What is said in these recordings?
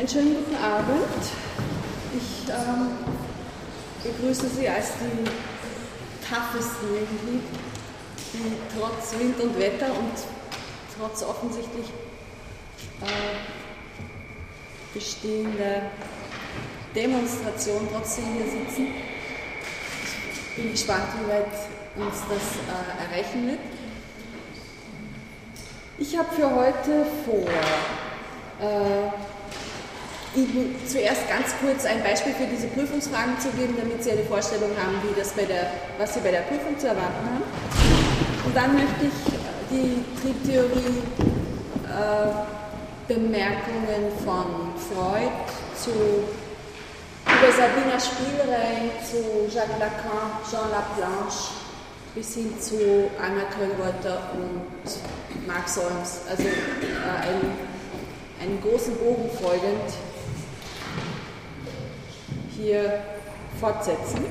Einen schönen guten Abend. Ich ähm, begrüße Sie als die toughesten irgendwie, die trotz Wind und Wetter und trotz offensichtlich äh, bestehender Demonstration trotzdem hier sitzen. Ich bin gespannt, wie weit uns das äh, erreichen wird. Ich habe für heute vor, äh, Ihnen zuerst ganz kurz ein Beispiel für diese Prüfungsfragen zu geben, damit Sie eine Vorstellung haben, wie das bei der, was Sie bei der Prüfung zu erwarten haben. Und dann möchte ich die Triebtheorie äh, Bemerkungen von Freud zu über Sabina Spielrein zu Jacques Lacan, Jean Laplanche bis hin zu Anna Köllreuter und Mark Solms. Also äh, einen, einen großen Bogen folgend hier fortsetzen.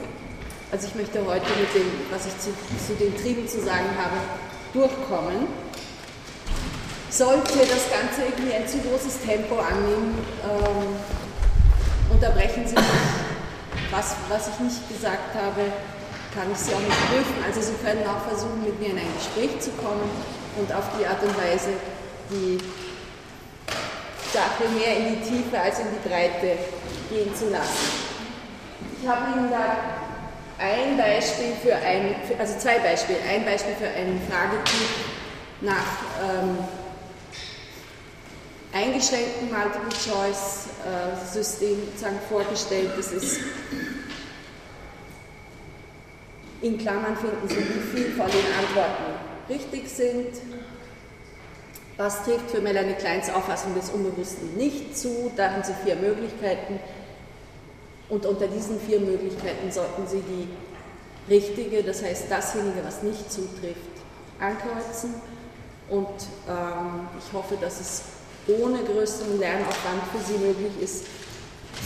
Also ich möchte heute mit dem, was ich zu, zu den Trieben zu sagen habe, durchkommen. Sollte das Ganze irgendwie ein zu großes Tempo annehmen, ähm, unterbrechen Sie mich. Was, was ich nicht gesagt habe, kann ich Sie auch nicht prüfen. Also Sie können auch versuchen, mit mir in ein Gespräch zu kommen und auf die Art und Weise die Sache mehr in die Tiefe als in die Breite gehen zu lassen. Ich habe Ihnen da ein Beispiel für ein, also zwei Beispiele, ein Beispiel für einen Fragetyp nach ähm, eingeschränkten Multiple-Choice-System äh, vorgestellt. Das ist in Klammern finden Sie, wie viel von den Antworten richtig sind. Was trifft für Melanie Kleins Auffassung des Unbewussten nicht zu? Da haben Sie vier Möglichkeiten. Und unter diesen vier Möglichkeiten sollten Sie die richtige, das heißt dasjenige, was nicht zutrifft, ankreuzen. Und ähm, ich hoffe, dass es ohne größeren Lernaufwand für Sie möglich ist,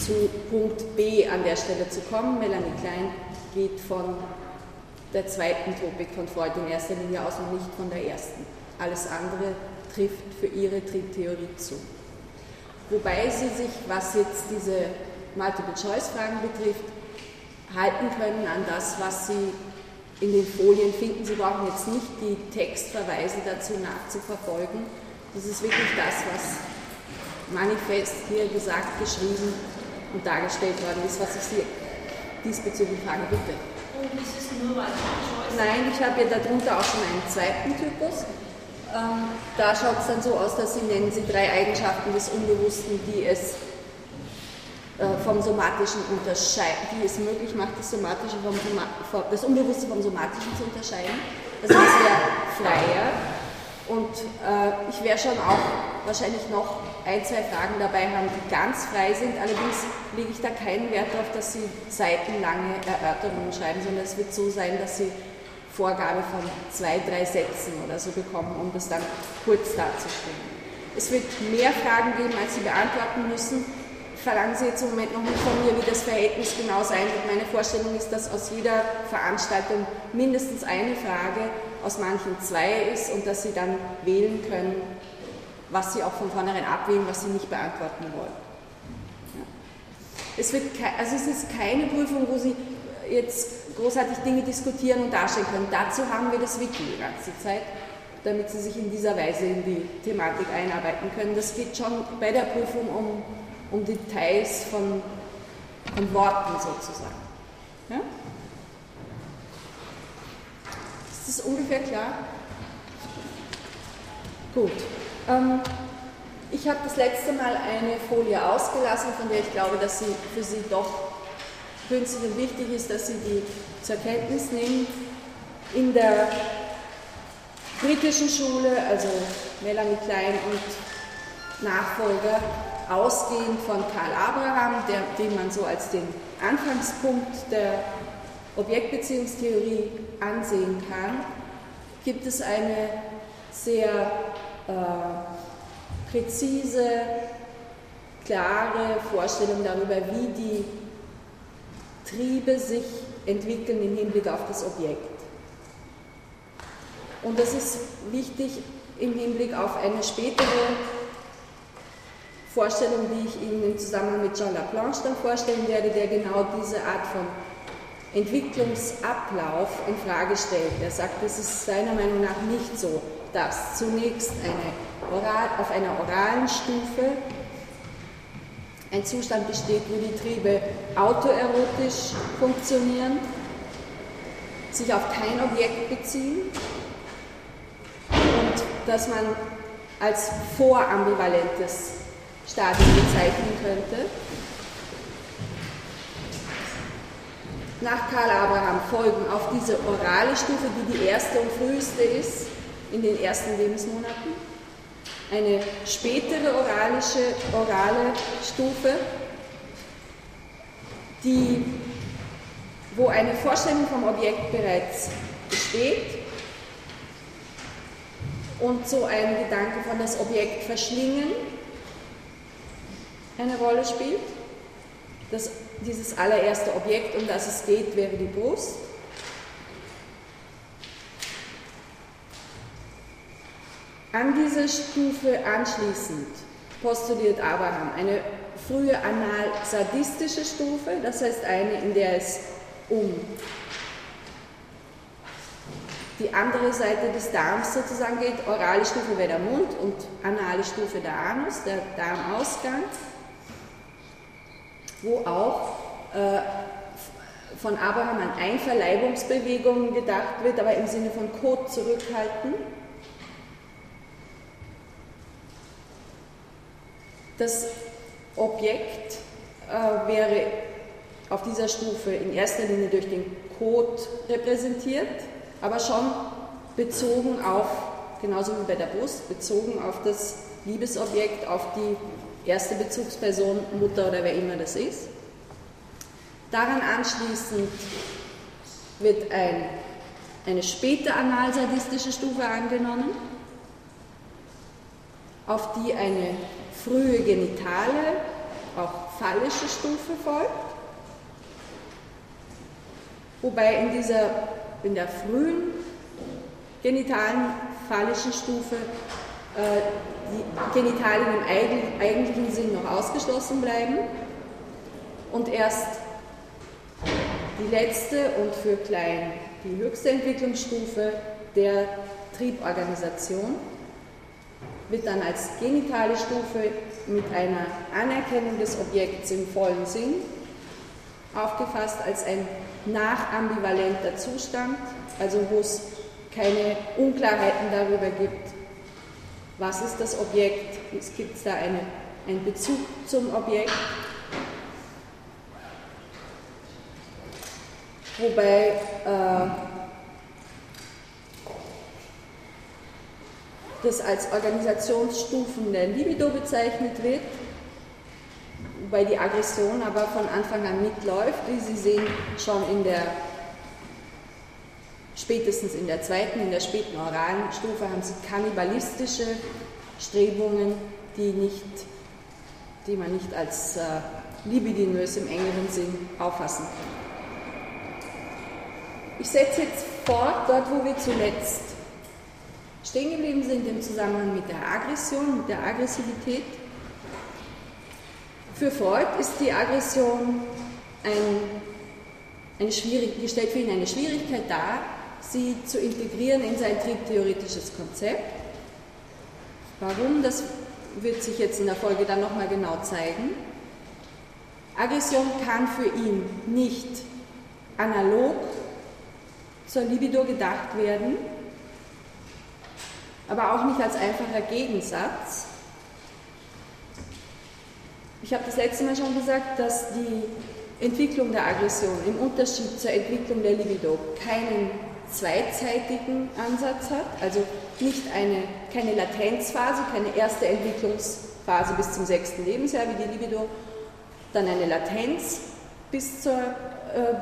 zu Punkt B an der Stelle zu kommen. Melanie Klein geht von der zweiten Topik von Freud in erster Linie aus und nicht von der ersten. Alles andere trifft für ihre Triebtheorie zu. Wobei sie sich, was jetzt diese Multiple-Choice-Fragen betrifft, halten können an das, was Sie in den Folien finden. Sie brauchen jetzt nicht die Textverweise dazu nachzuverfolgen. Das ist wirklich das, was manifest hier gesagt, geschrieben und dargestellt worden ist, was ich Sie diesbezüglich frage, bitte. Und ist es nur Multiple-Choice? Nein, ich habe ja darunter auch schon einen zweiten Typus. Ähm, da schaut es dann so aus, dass Sie nennen Sie drei Eigenschaften des Unbewussten, die es vom Somatischen unterscheiden, die es möglich macht, das, Somatische vom, das Unbewusste vom Somatischen zu unterscheiden. Das wäre freier. Und äh, ich werde schon auch wahrscheinlich noch ein, zwei Fragen dabei haben, die ganz frei sind. Allerdings lege ich da keinen Wert darauf, dass Sie seitenlange Erörterungen schreiben, sondern es wird so sein, dass Sie Vorgabe von zwei, drei Sätzen oder so bekommen, um das dann kurz darzustellen. Es wird mehr Fragen geben, als Sie beantworten müssen verlangen Sie jetzt im Moment noch nicht von mir, wie das Verhältnis genau sein wird. Meine Vorstellung ist, dass aus jeder Veranstaltung mindestens eine Frage, aus manchen zwei ist und dass Sie dann wählen können, was Sie auch von vornherein abwählen, was Sie nicht beantworten wollen. Es, wird also es ist keine Prüfung, wo Sie jetzt großartig Dinge diskutieren und darstellen können. Dazu haben wir das Wiki die ganze Zeit, damit Sie sich in dieser Weise in die Thematik einarbeiten können. Das geht schon bei der Prüfung um um Details von, von Worten sozusagen. Ja? Ist das ungefähr klar? Gut. Ähm, ich habe das letzte Mal eine Folie ausgelassen, von der ich glaube, dass sie für Sie doch günstig und wichtig ist, dass Sie die zur Kenntnis nehmen. In der britischen Schule, also Melanie Klein und Nachfolger, ausgehend von Karl Abraham, der, den man so als den Anfangspunkt der Objektbeziehungstheorie ansehen kann, gibt es eine sehr äh, präzise, klare Vorstellung darüber, wie die Triebe sich entwickeln im Hinblick auf das Objekt. Und das ist wichtig im Hinblick auf eine spätere Vorstellung, die ich Ihnen im Zusammenhang mit Jean Laplanche dann vorstellen werde, der genau diese Art von Entwicklungsablauf in Frage stellt. Er sagt, es ist seiner Meinung nach nicht so, dass zunächst eine oral, auf einer oralen Stufe ein Zustand besteht, wo die Triebe autoerotisch funktionieren, sich auf kein Objekt beziehen und dass man als vorambivalentes Stadium bezeichnen könnte. Nach Karl Abraham folgen auf diese orale Stufe, die die erste und früheste ist in den ersten Lebensmonaten, eine spätere oralische, orale Stufe, die, wo eine Vorstellung vom Objekt bereits besteht und so ein Gedanke von das Objekt verschlingen eine Rolle spielt. Das, dieses allererste Objekt, um das es geht, wäre die Brust. An diese Stufe anschließend postuliert Abraham eine frühe anal-sadistische Stufe, das heißt eine, in der es um die andere Seite des Darms sozusagen geht. Orale Stufe wäre der Mund und anale Stufe der Anus, der Darmausgang, wo auch äh, von Abraham an Einverleibungsbewegungen gedacht wird, aber im Sinne von Kot zurückhalten. Das Objekt äh, wäre auf dieser Stufe in erster Linie durch den Kot repräsentiert, aber schon bezogen auf, genauso wie bei der Brust, bezogen auf das Liebesobjekt, auf die erste Bezugsperson, Mutter oder wer immer das ist. Daran anschließend wird ein, eine späte analsadistische Stufe angenommen, auf die eine frühe genitale, auch phallische Stufe folgt, wobei in, dieser, in der frühen genitalen phallischen Stufe äh, die Genitalien im eigentlichen Sinn noch ausgeschlossen bleiben und erst die letzte und für Klein die höchste Entwicklungsstufe der Trieborganisation wird dann als genitale Stufe mit einer Anerkennung des Objekts im vollen Sinn aufgefasst als ein nachambivalenter Zustand, also wo es keine Unklarheiten darüber gibt, was ist das Objekt, es gibt da eine, einen Bezug zum Objekt. Wobei äh, das als Organisationsstufen der Libido bezeichnet wird, wobei die Aggression aber von Anfang an mitläuft, wie Sie sehen, schon in der spätestens in der zweiten, in der späten oralen Stufe haben Sie kannibalistische Strebungen, die, nicht, die man nicht als äh, libidinös im engeren Sinn auffassen kann. Ich setze jetzt fort, dort wo wir zuletzt stehen geblieben sind im Zusammenhang mit der Aggression, mit der Aggressivität. Für Freud ist die Aggression ein, eine Schwierig stellt für ihn eine Schwierigkeit dar, sie zu integrieren in sein triebtheoretisches Konzept. Warum? Das wird sich jetzt in der Folge dann nochmal genau zeigen. Aggression kann für ihn nicht analog zur Libido gedacht werden, aber auch nicht als einfacher Gegensatz. Ich habe das letzte Mal schon gesagt, dass die Entwicklung der Aggression im Unterschied zur Entwicklung der Libido keinen zweizeitigen Ansatz hat, also nicht eine, keine Latenzphase, keine erste Entwicklungsphase bis zum sechsten Lebensjahr wie die Libido, dann eine Latenz bis zur äh,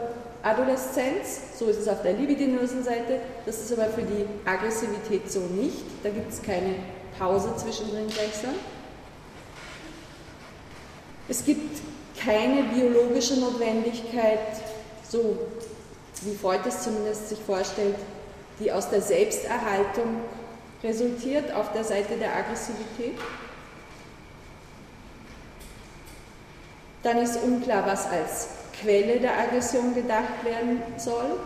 Adoleszenz, so ist es auf der libidinösen Seite, das ist aber für die Aggressivität so nicht, da gibt es keine Pause zwischendrin gleichsam. Es gibt keine biologische Notwendigkeit, so wie Freud es zumindest sich vorstellt, die aus der Selbsterhaltung resultiert auf der Seite der Aggressivität. Dann ist unklar, was als Quelle der Aggression gedacht werden soll.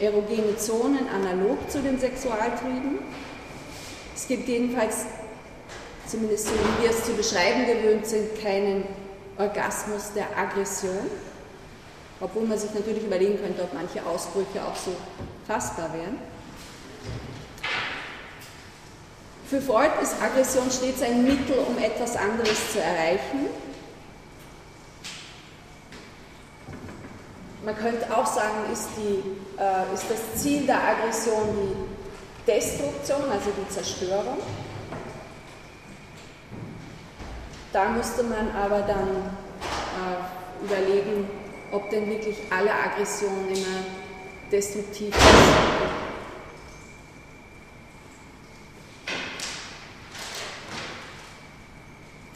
Erogene Zonen analog zu den Sexualtrieben. Es gibt jedenfalls, zumindest so wie wir es zu beschreiben gewöhnt sind, keinen Orgasmus der Aggression, obwohl man sich natürlich überlegen könnte, ob manche Ausbrüche auch so fassbar wären. Für Freud ist Aggression stets ein Mittel, um etwas anderes zu erreichen. Man könnte auch sagen, ist, die, äh, ist das Ziel der Aggression die Destruktion, also die Zerstörung. Da müsste man aber dann äh, überlegen, ob denn wirklich alle Aggressionen immer destruktiv sind.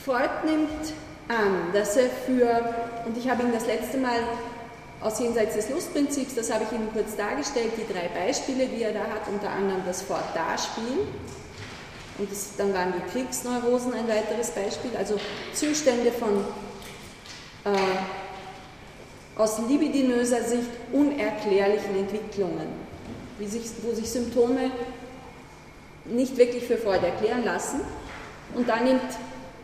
Freud nimmt an, dass er für, und ich habe ihn das letzte Mal aus Jenseits des Lustprinzips, das habe ich Ihnen kurz dargestellt, die drei Beispiele, die er da hat, unter anderem das Fort-Da-Spiel. Und das, dann waren die Kriegsneurosen ein weiteres Beispiel, also Zustände von äh, aus libidinöser Sicht unerklärlichen Entwicklungen, sich, wo sich Symptome nicht wirklich für Freud erklären lassen. Und da nimmt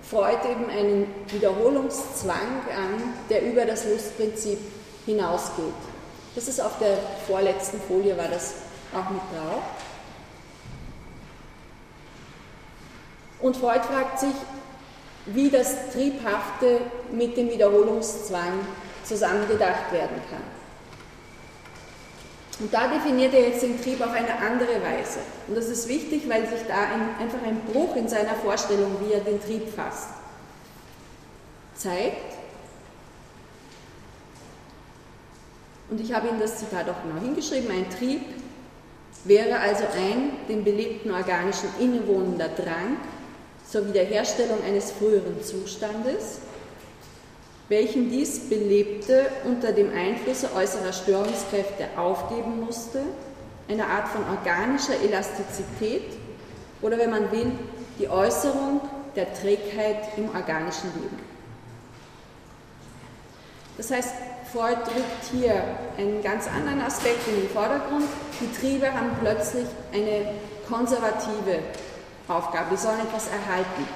Freud eben einen Wiederholungszwang an, der über das Lustprinzip hinausgeht. Das ist auf der vorletzten Folie, war das auch mit drauf. Und Freud fragt sich, wie das Triebhafte mit dem Wiederholungszwang zusammengedacht werden kann. Und da definiert er jetzt den Trieb auf eine andere Weise. Und das ist wichtig, weil sich da ein, einfach ein Bruch in seiner Vorstellung, wie er den Trieb fasst, zeigt. Und ich habe Ihnen das Zitat auch genau hingeschrieben. Ein Trieb wäre also ein dem belebten organischen innewohnender Drang zur Wiederherstellung eines früheren Zustandes, welchen dies Belebte unter dem Einflusse äußerer Störungskräfte aufgeben musste, eine Art von organischer Elastizität oder wenn man will, die Äußerung der Trägheit im organischen Leben. Das heißt, Freud rückt hier einen ganz anderen Aspekt in den Vordergrund. Die Triebe haben plötzlich eine konservative Aufgabe, die sollen etwas erhalten.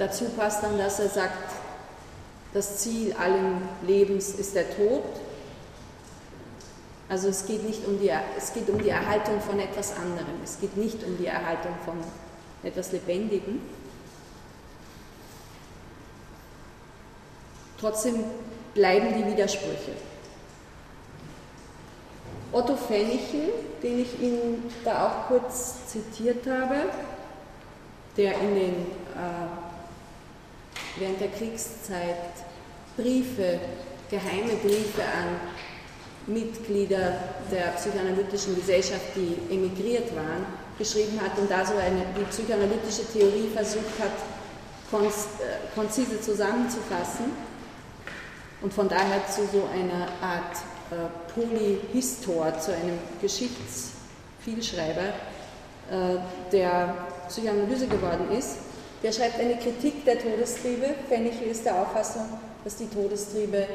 Dazu passt dann, dass er sagt, das Ziel allen Lebens ist der Tod. Also es geht, nicht um die, es geht um die Erhaltung von etwas anderem, es geht nicht um die Erhaltung von etwas Lebendigem. Trotzdem bleiben die Widersprüche. Otto Fennichel, den ich Ihnen da auch kurz zitiert habe, der in den äh, während der Kriegszeit Briefe, geheime Briefe an Mitglieder der psychoanalytischen Gesellschaft, die emigriert waren, geschrieben hat und da so eine, die psychoanalytische Theorie versucht hat, äh, konzise zusammenzufassen und von daher zu so einer Art äh, Polyhistor, zu einem Geschichtsvielschreiber äh, der Psychoanalyse geworden ist. Der schreibt eine Kritik der Todestriebe. Fennichel ist der Auffassung, dass die Todestriebe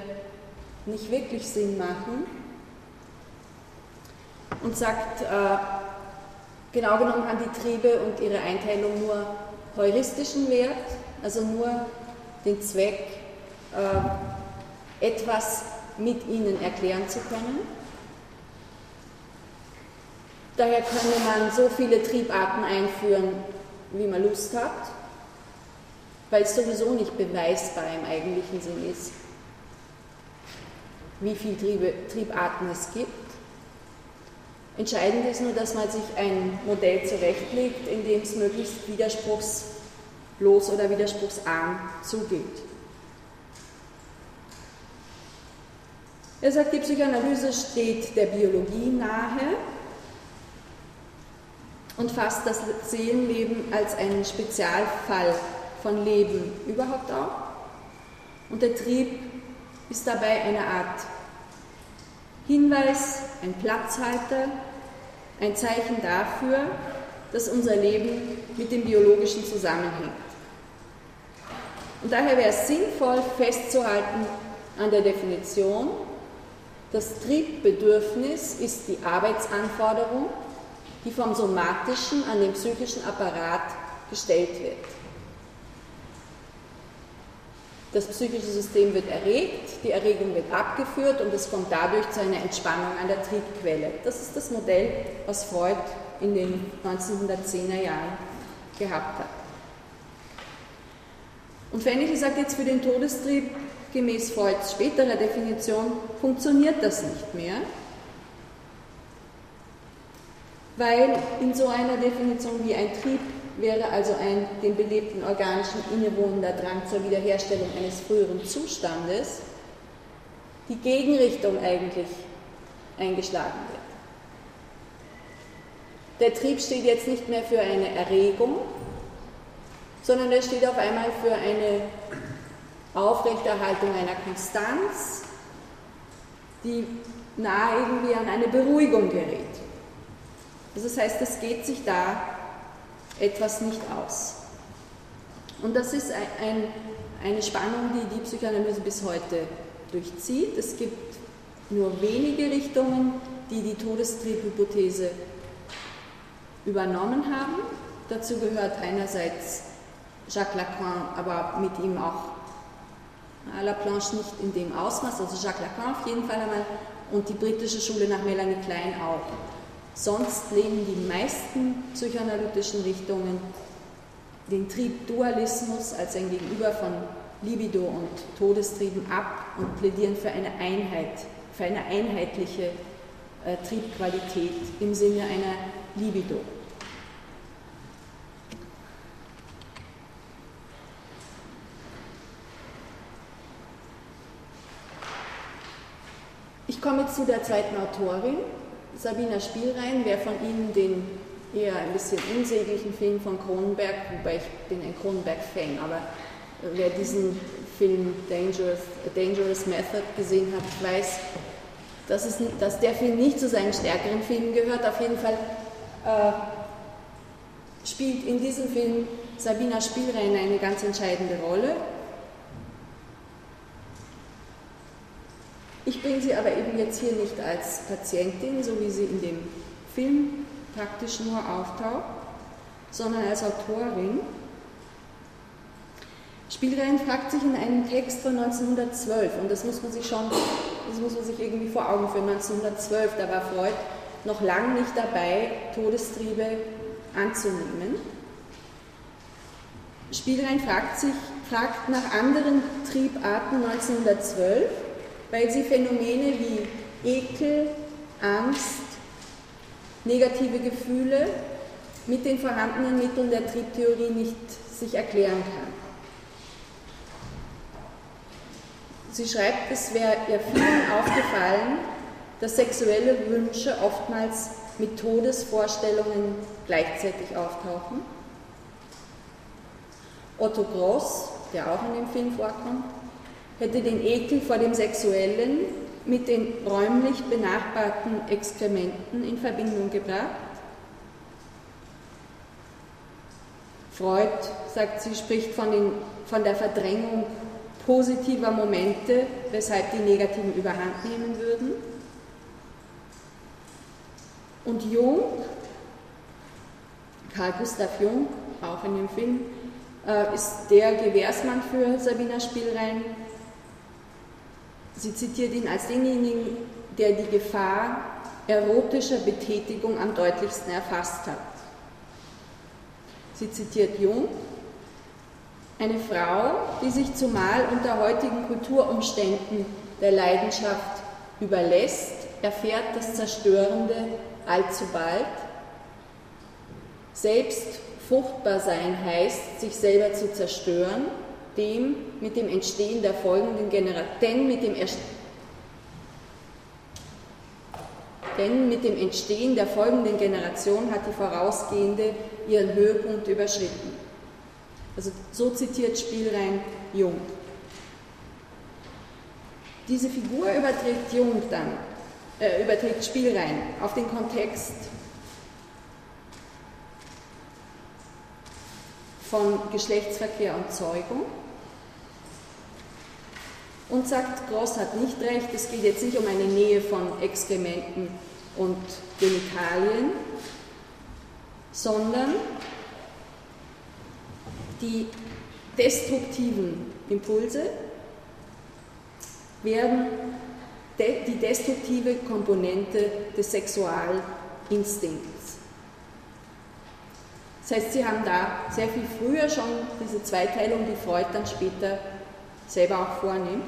nicht wirklich Sinn machen und sagt, äh, genau genommen haben die Triebe und ihre Einteilung nur heuristischen Wert, also nur den Zweck, äh, etwas mit ihnen erklären zu können. Daher könne man so viele Triebarten einführen, wie man Lust hat weil es sowieso nicht beweisbar im eigentlichen Sinn ist, wie viele Triebe, Triebarten es gibt. Entscheidend ist nur, dass man sich ein Modell zurechtlegt, in dem es möglichst widerspruchslos oder widerspruchsarm zugeht. Er sagt, die Psychoanalyse steht der Biologie nahe und fasst das Seelenleben als einen Spezialfall von Leben überhaupt auch. Und der Trieb ist dabei eine Art Hinweis, ein Platzhalter, ein Zeichen dafür, dass unser Leben mit dem biologischen zusammenhängt. Und daher wäre es sinnvoll festzuhalten an der Definition, das Triebbedürfnis ist die Arbeitsanforderung, die vom somatischen an den psychischen Apparat gestellt wird. Das psychische System wird erregt, die Erregung wird abgeführt und es kommt dadurch zu einer Entspannung an der Triebquelle. Das ist das Modell, was Freud in den 1910er Jahren gehabt hat. Und Fennechl sagt jetzt für den Todestrieb gemäß Freuds späterer Definition funktioniert das nicht mehr, weil in so einer Definition wie ein Trieb wäre also ein dem belebten organischen innewohnender Drang zur Wiederherstellung eines früheren Zustandes die Gegenrichtung eigentlich eingeschlagen wird. Der Trieb steht jetzt nicht mehr für eine Erregung, sondern er steht auf einmal für eine Aufrechterhaltung einer Konstanz, die nahe irgendwie an eine Beruhigung gerät. Also das heißt, es geht sich da etwas nicht aus. Und das ist ein, eine Spannung, die die Psychoanalyse bis heute durchzieht. Es gibt nur wenige Richtungen, die die Todestriebhypothese übernommen haben. Dazu gehört einerseits Jacques Lacan, aber mit ihm auch à la Planche nicht in dem Ausmaß, also Jacques Lacan auf jeden Fall einmal und die britische Schule nach Melanie Klein auch. Sonst lehnen die meisten psychoanalytischen Richtungen den Triebdualismus als ein Gegenüber von Libido und Todestrieben ab und plädieren für eine Einheit, für eine einheitliche äh, Triebqualität im Sinne einer Libido. Ich komme zu der zweiten Autorin, Sabina Spielrein. Wer von Ihnen den eher ein bisschen unsäglichen Film von Cronenberg, wobei ich bin ein Cronenberg-Fan, aber wer diesen Film Dangerous, Dangerous Method gesehen hat, weiß, dass, es, dass der Film nicht zu seinen stärkeren Filmen gehört. Auf jeden Fall äh, spielt in diesem Film Sabina Spielrein eine ganz entscheidende Rolle. Ich bringe sie aber eben jetzt hier nicht als Patientin, so wie sie in dem Film praktisch nur auftaucht, sondern als Autorin. Spielrein fragt sich in einem Text von 1912, und das muss man sich schon, das muss man sich irgendwie vor Augen führen, 1912, da war Freud noch lange nicht dabei, Todestriebe anzunehmen. Spielrein fragt sich, fragt nach anderen Triebarten 1912 weil sie Phänomene wie Ekel, Angst, negative Gefühle mit den vorhandenen Mitteln der Triebtheorie nicht sich erklären kann. Sie schreibt, es wäre ihr vielen aufgefallen, dass sexuelle Wünsche oftmals mit Todesvorstellungen gleichzeitig auftauchen. Otto Gross, der auch in dem Film vorkommt, hätte den Ekel vor dem Sexuellen mit den räumlich benachbarten Exkrementen in Verbindung gebracht. Freud, sagt sie, spricht von, den, von der Verdrängung positiver Momente, weshalb die negativen überhand nehmen würden. Und Jung, Karl Gustav Jung, auch in dem Film, äh, ist der Gewährsmann für Sabina Spielrein, Sie zitiert ihn als denjenigen, der die Gefahr erotischer Betätigung am deutlichsten erfasst hat. Sie zitiert Jung, eine Frau, die sich zumal unter heutigen Kulturumständen der Leidenschaft überlässt, erfährt das Zerstörende allzu bald. Selbst fruchtbar sein heißt, sich selber zu zerstören dem mit dem Entstehen der folgenden Generation, denn mit dem denn mit dem Entstehen der folgenden Generation hat die vorausgehende ihren Höhepunkt überschritten. Also so zitiert Spielrein Jung. Diese Figur überträgt Jung dann, äh, überträgt Spielrein auf den Kontext von Geschlechtsverkehr und Zeugung. Und sagt, Gross hat nicht recht, es geht jetzt nicht um eine Nähe von Exkrementen und Genitalien, sondern die destruktiven Impulse werden die destruktive Komponente des Sexualinstinkts. Das heißt, sie haben da sehr viel früher schon diese Zweiteilung, die Freud dann später selber auch vornimmt.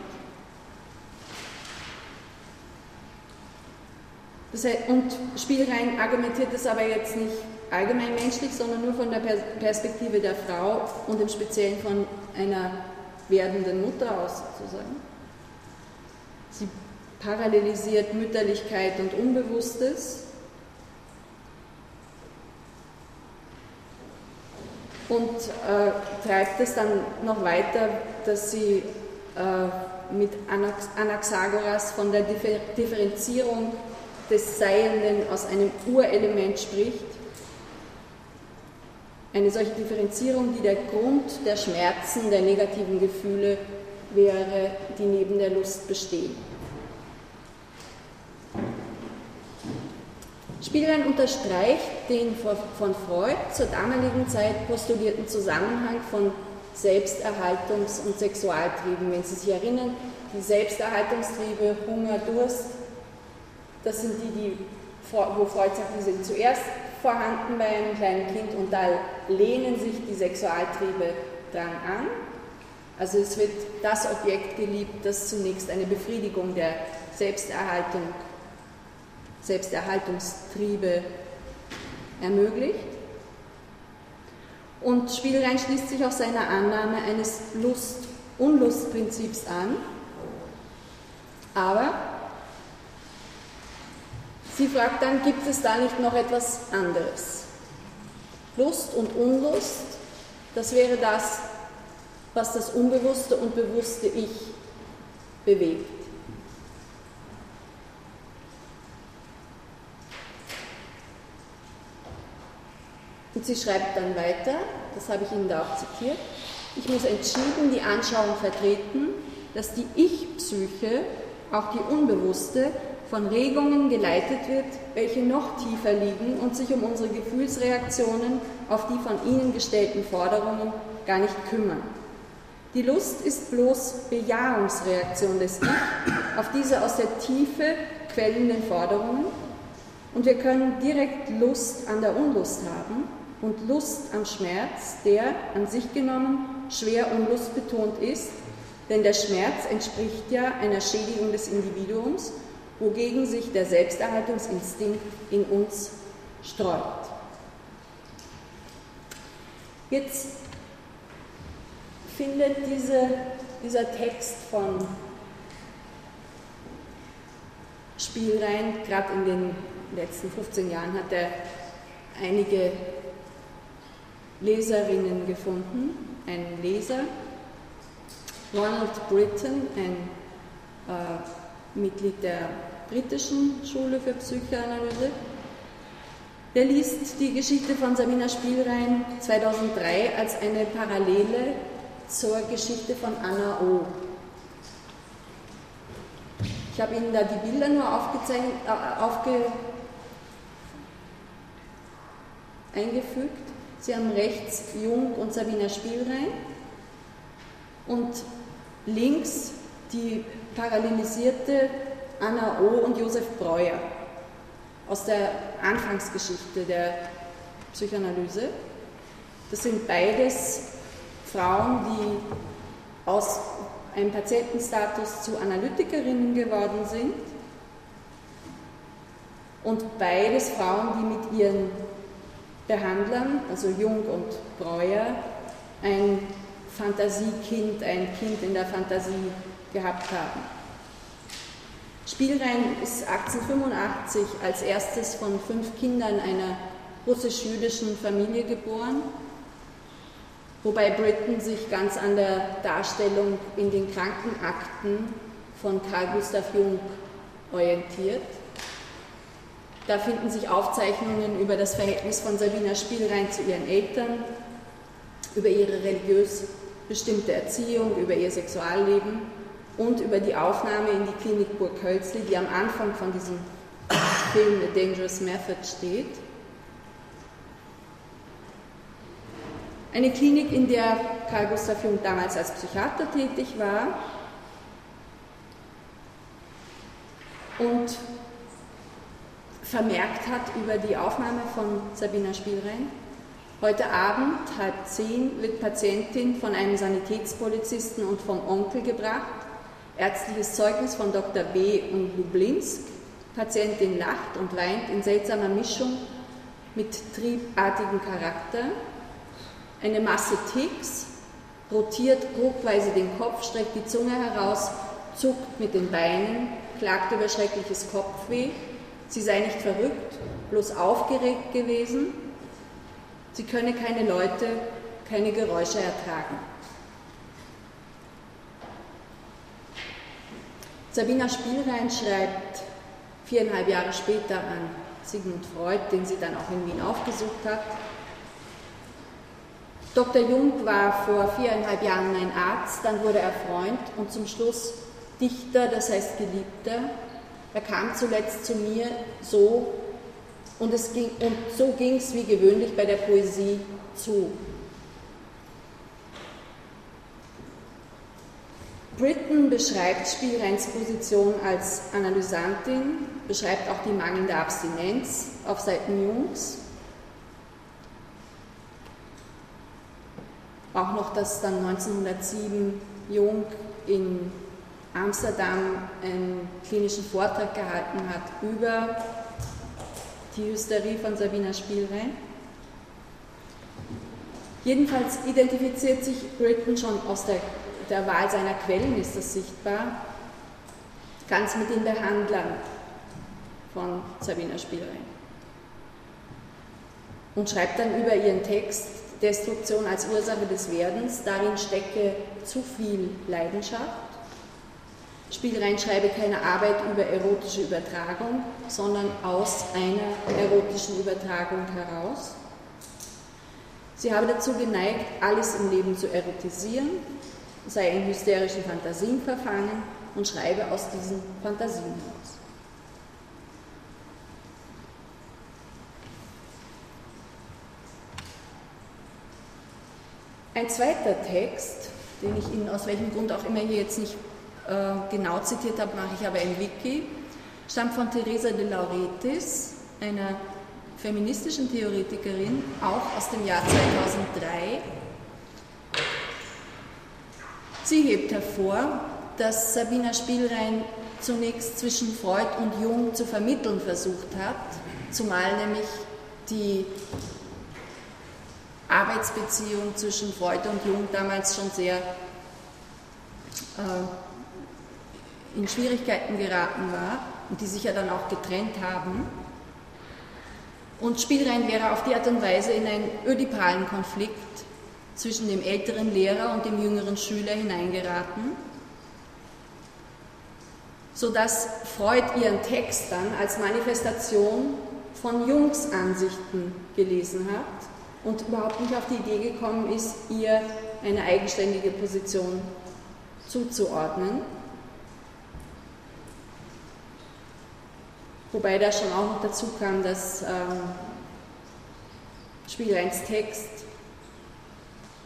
Und Spielrein argumentiert das aber jetzt nicht allgemein menschlich, sondern nur von der Perspektive der Frau und im Speziellen von einer werdenden Mutter aus sozusagen. Sie parallelisiert Mütterlichkeit und Unbewusstes. Und äh, treibt es dann noch weiter, dass sie äh, mit Anax Anaxagoras von der Differ Differenzierung des Seienden aus einem Urelement spricht. Eine solche Differenzierung, die der Grund der Schmerzen, der negativen Gefühle wäre, die neben der Lust bestehen. Spielrein unterstreicht den von Freud zur damaligen Zeit postulierten Zusammenhang von Selbsterhaltungs- und Sexualtrieben. Wenn Sie sich erinnern, die Selbsterhaltungstriebe, Hunger, Durst, das sind die, die wo Freud sagt, die sind zuerst vorhanden bei einem kleinen Kind und da lehnen sich die Sexualtriebe dran an. Also es wird das Objekt geliebt, das zunächst eine Befriedigung der Selbsterhaltung Selbsterhaltungstriebe ermöglicht. Und Spielrein schließt sich auch seiner Annahme eines Lust-Unlust-Prinzips an. Aber sie fragt dann, gibt es da nicht noch etwas anderes? Lust und Unlust, das wäre das, was das unbewusste und bewusste Ich bewegt. Und sie schreibt dann weiter, das habe ich Ihnen da auch zitiert, ich muss entschieden die Anschauung vertreten, dass die Ich-Psyche, auch die unbewusste, von Regungen geleitet wird, welche noch tiefer liegen und sich um unsere Gefühlsreaktionen auf die von ihnen gestellten Forderungen gar nicht kümmern. Die Lust ist bloß Bejahungsreaktion des Ich auf diese aus der Tiefe quellenden Forderungen und wir können direkt Lust an der Unlust haben und Lust am Schmerz, der an sich genommen schwer unlustbetont ist, denn der Schmerz entspricht ja einer Schädigung des Individuums, wogegen sich der Selbsterhaltungsinstinkt in uns sträubt. Jetzt findet diese, dieser Text von Spielrein, gerade in den letzten 15 Jahren hat er einige Leserinnen gefunden, ein Leser, Ronald Britton, ein äh, Mitglied der britischen Schule für Psychoanalyse. Der liest die Geschichte von Sabina Spielrein 2003 als eine Parallele zur Geschichte von Anna O. Ich habe Ihnen da die Bilder nur aufgezeichnet, äh, aufge, eingefügt. Sie haben rechts Jung und Sabina Spielrein und links die parallelisierte Anna O. und Josef Breuer aus der Anfangsgeschichte der Psychoanalyse. Das sind beides Frauen, die aus einem Patientenstatus zu Analytikerinnen geworden sind und beides Frauen, die mit ihren Behandlern, also Jung und Breuer, ein Fantasiekind, ein Kind in der Fantasie gehabt haben. Spielrein ist 1885 als erstes von fünf Kindern einer russisch-jüdischen Familie geboren, wobei Britton sich ganz an der Darstellung in den Krankenakten von Carl Gustav Jung orientiert. Da finden sich Aufzeichnungen über das Verhältnis von Sabina Spielrein zu ihren Eltern, über ihre religiös bestimmte Erziehung, über ihr Sexualleben und über die Aufnahme in die Klinik Burg Hölzli, die am Anfang von diesem Film A Dangerous Method steht. Eine Klinik, in der Karl Gustav Jung damals als Psychiater tätig war und vermerkt hat über die Aufnahme von Sabina Spielrein. Heute Abend, halb zehn, wird Patientin von einem Sanitätspolizisten und vom Onkel gebracht. Ärztliches Zeugnis von Dr. B. und Lublinsk. Patientin lacht und weint in seltsamer Mischung mit triebartigem Charakter. Eine Masse Ticks, rotiert grobweise den Kopf, streckt die Zunge heraus, zuckt mit den Beinen, klagt über schreckliches Kopfweh. Sie sei nicht verrückt, bloß aufgeregt gewesen. Sie könne keine Leute, keine Geräusche ertragen. Sabina Spielrein schreibt viereinhalb Jahre später an Sigmund Freud, den sie dann auch in Wien aufgesucht hat. Dr. Jung war vor viereinhalb Jahren mein Arzt, dann wurde er Freund und zum Schluss Dichter, das heißt Geliebter. Er kam zuletzt zu mir so und, es ging, und so ging es wie gewöhnlich bei der Poesie zu. Britton beschreibt Spielreins Position als Analysantin, beschreibt auch die mangelnde Abstinenz auf Seiten Jungs. Auch noch, dass dann 1907 Jung in Amsterdam einen klinischen Vortrag gehalten hat über die Hysterie von Sabina Spielrein. Jedenfalls identifiziert sich Britton schon aus der, der Wahl seiner Quellen, ist das sichtbar, ganz mit den Behandlern von Sabina Spielrein. Und schreibt dann über ihren Text Destruktion als Ursache des Werdens, darin stecke zu viel Leidenschaft Spielrein schreibe keine Arbeit über erotische Übertragung, sondern aus einer erotischen Übertragung heraus. Sie habe dazu geneigt, alles im Leben zu erotisieren, sei in hysterischen Fantasien verfangen und schreibe aus diesen Fantasien heraus. Ein zweiter Text, den ich Ihnen aus welchem Grund auch immer hier jetzt nicht genau zitiert habe, mache ich aber ein Wiki, stammt von Teresa de Lauretis, einer feministischen Theoretikerin, auch aus dem Jahr 2003. Sie hebt hervor, dass Sabina Spielrein zunächst zwischen Freud und Jung zu vermitteln versucht hat, zumal nämlich die Arbeitsbeziehung zwischen Freud und Jung damals schon sehr äh, in Schwierigkeiten geraten war und die sich ja dann auch getrennt haben. Und Spielrein wäre auf die Art und Weise in einen ödipalen Konflikt zwischen dem älteren Lehrer und dem jüngeren Schüler hineingeraten, sodass Freud ihren Text dann als Manifestation von Jungs Ansichten gelesen hat und überhaupt nicht auf die Idee gekommen ist, ihr eine eigenständige Position zuzuordnen. Wobei da schon auch noch dazu kam, dass ähm, Spielreins Text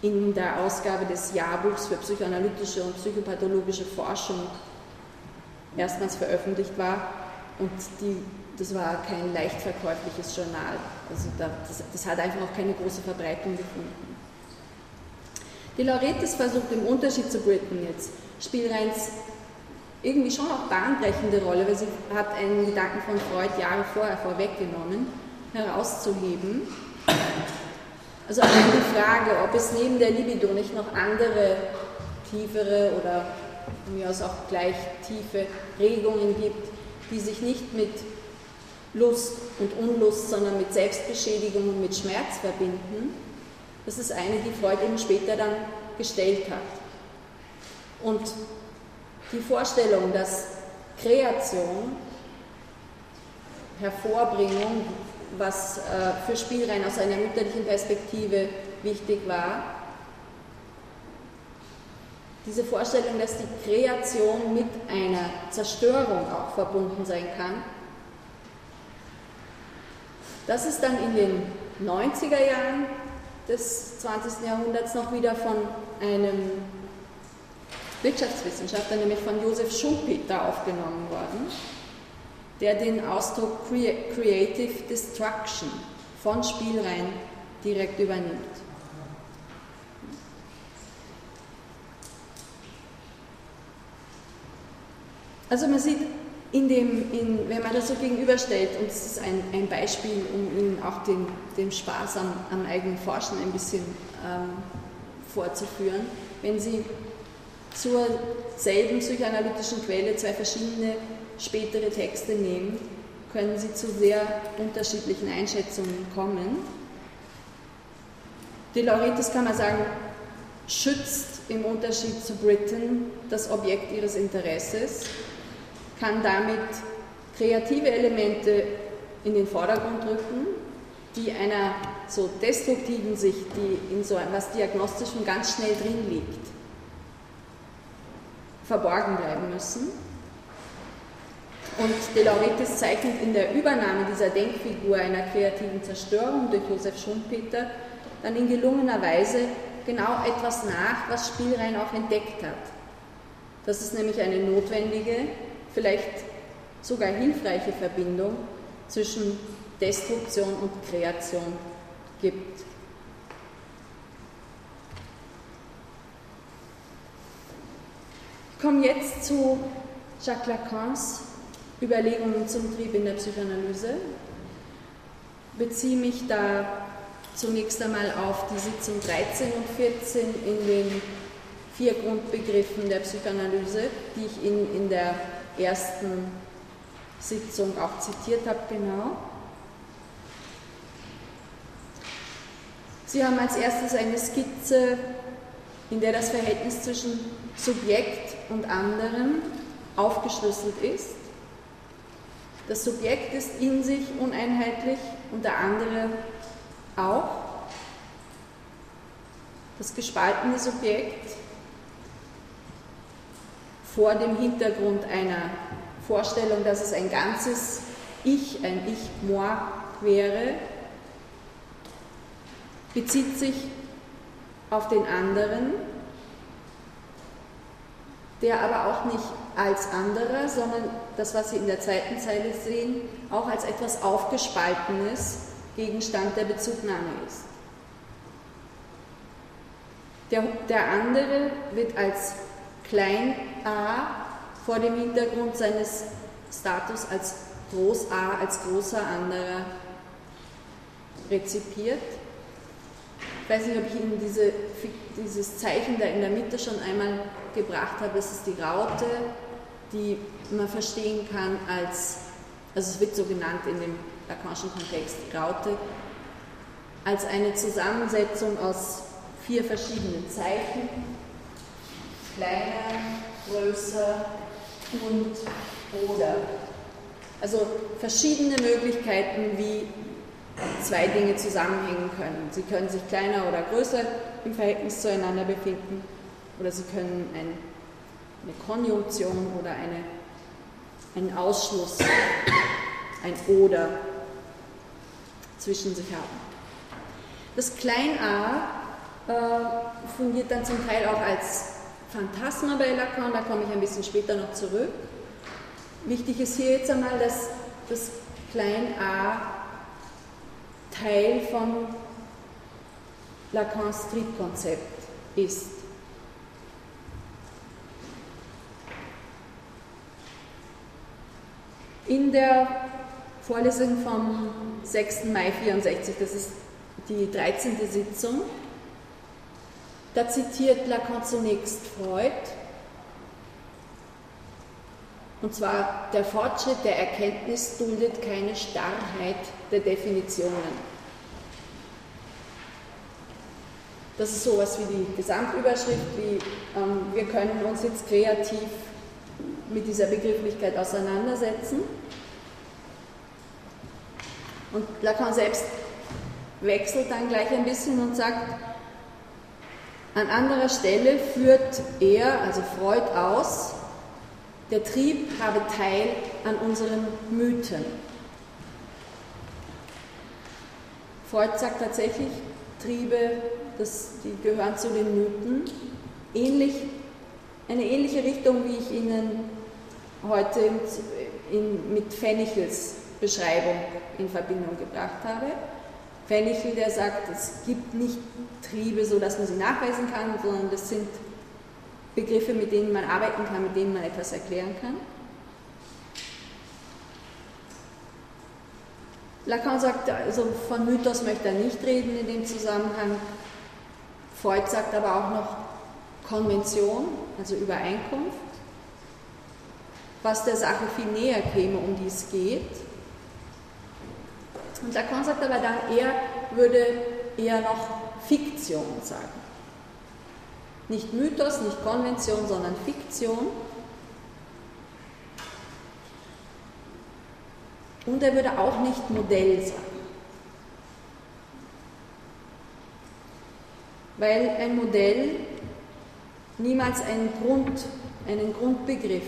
in der Ausgabe des Jahrbuchs für psychoanalytische und psychopathologische Forschung erstmals veröffentlicht war und die, das war kein leicht verkäufliches Journal. Also da, das, das, hat einfach auch keine große Verbreitung gefunden. Die Lauretis versucht im Unterschied zu Britton jetzt Spielreins irgendwie schon auch bahnbrechende Rolle, weil sie hat einen Gedanken von Freud Jahre vorher vorweggenommen, herauszuheben. Also die Frage, ob es neben der Libido nicht noch andere tiefere oder von mir aus auch gleich tiefe Regungen gibt, die sich nicht mit Lust und Unlust, sondern mit Selbstbeschädigung und mit Schmerz verbinden, das ist eine, die Freud eben später dann gestellt hat. Und die Vorstellung, dass Kreation, Hervorbringung, was äh, für Spielrein aus einer mütterlichen Perspektive wichtig war, diese Vorstellung, dass die Kreation mit einer Zerstörung auch verbunden sein kann, das ist dann in den 90er Jahren des 20. Jahrhunderts noch wieder von einem Wirtschaftswissenschaftler, nämlich von Josef Schumpeter, aufgenommen worden, der den Ausdruck Creative Destruction von Spielreihen direkt übernimmt. Also man sieht, in dem, in, wenn man das so gegenüberstellt, und es ist ein, ein Beispiel, um Ihnen auch den, den Spaß am, am eigenen Forschen ein bisschen ähm, vorzuführen, wenn Sie zur selben psychoanalytischen Quelle zwei verschiedene spätere Texte nehmen, können Sie zu sehr unterschiedlichen Einschätzungen kommen. De Laurentiis kann man sagen, schützt im Unterschied zu Britain das Objekt ihres Interesses, kann damit kreative Elemente in den Vordergrund rücken, die einer so destruktiven Sicht, die in so etwas Diagnostischem ganz schnell drin liegt, verborgen bleiben müssen. Und De Laurentiis zeichnet in der Übernahme dieser Denkfigur einer kreativen Zerstörung durch Josef Schumpeter dann in gelungener Weise genau etwas nach, was Spielrein auch entdeckt hat. Das ist nämlich eine notwendige, vielleicht sogar hilfreiche Verbindung zwischen Destruktion und Kreation gibt. Ich komme jetzt zu Jacques Lacans Überlegungen zum Trieb in der Psychoanalyse, beziehe mich da zunächst einmal auf die Sitzung 13 und 14 in den vier Grundbegriffen der Psychoanalyse, die ich Ihnen in der ersten Sitzung auch zitiert habe, genau. Sie haben als erstes eine Skizze, in der das Verhältnis zwischen Subjekt und anderen aufgeschlüsselt ist. Das Subjekt ist in sich uneinheitlich und der andere auch. Das gespaltene Subjekt vor dem Hintergrund einer Vorstellung, dass es ein ganzes Ich, ein Ich-Moi wäre, bezieht sich auf den anderen, der aber auch nicht als anderer, sondern das, was Sie in der zweiten Zeile sehen, auch als etwas Aufgespaltenes Gegenstand der Bezugnahme ist. Der, der andere wird als klein a vor dem Hintergrund seines Status als groß a, als großer anderer rezipiert. Ich weiß nicht, ob ich Ihnen diese, dieses Zeichen da in der Mitte schon einmal gebracht habe. Das ist die Raute, die man verstehen kann als, also es wird so genannt in dem Lacanischen Kontext, Raute, als eine Zusammensetzung aus vier verschiedenen Zeichen, kleiner, größer und oder. Also verschiedene Möglichkeiten, wie zwei Dinge zusammenhängen können. Sie können sich kleiner oder größer im Verhältnis zueinander befinden oder sie können ein, eine Konjunktion oder eine, einen Ausschluss, ein oder zwischen sich haben. Das Klein a äh, fungiert dann zum Teil auch als Phantasma bei Lacan, da komme ich ein bisschen später noch zurück. Wichtig ist hier jetzt einmal, dass das Klein a Teil von Lacans Triebkonzept ist. In der Vorlesung vom 6. Mai 64, das ist die 13. Sitzung, da zitiert Lacan zunächst Freud, und zwar der Fortschritt der Erkenntnis duldet keine Starrheit der Definitionen. Das ist sowas wie die Gesamtüberschrift, wie ähm, wir können uns jetzt kreativ mit dieser Begrifflichkeit auseinandersetzen. Und Lacan selbst wechselt dann gleich ein bisschen und sagt, An anderer Stelle führt er, also Freud, aus, der Trieb habe Teil an unseren Mythen. Freud sagt tatsächlich, Triebe, das, die gehören zu den Mythen. Ähnlich, eine ähnliche Richtung, wie ich Ihnen heute in, in, mit Fennichels Beschreibung in Verbindung gebracht habe. Fennichel, der sagt, es gibt nicht Triebe, so dass man sie nachweisen kann, sondern das sind Begriffe, mit denen man arbeiten kann, mit denen man etwas erklären kann. Lacan sagt, also von Mythos möchte er nicht reden in dem Zusammenhang. Freud sagt aber auch noch Konvention, also Übereinkunft, was der Sache viel näher käme, um die es geht. Und Lacan sagt aber dann, er würde eher noch Fiktion sagen. Nicht Mythos, nicht Konvention, sondern Fiktion. Und er würde auch nicht Modell sagen. Weil ein Modell niemals einen, Grund, einen Grundbegriff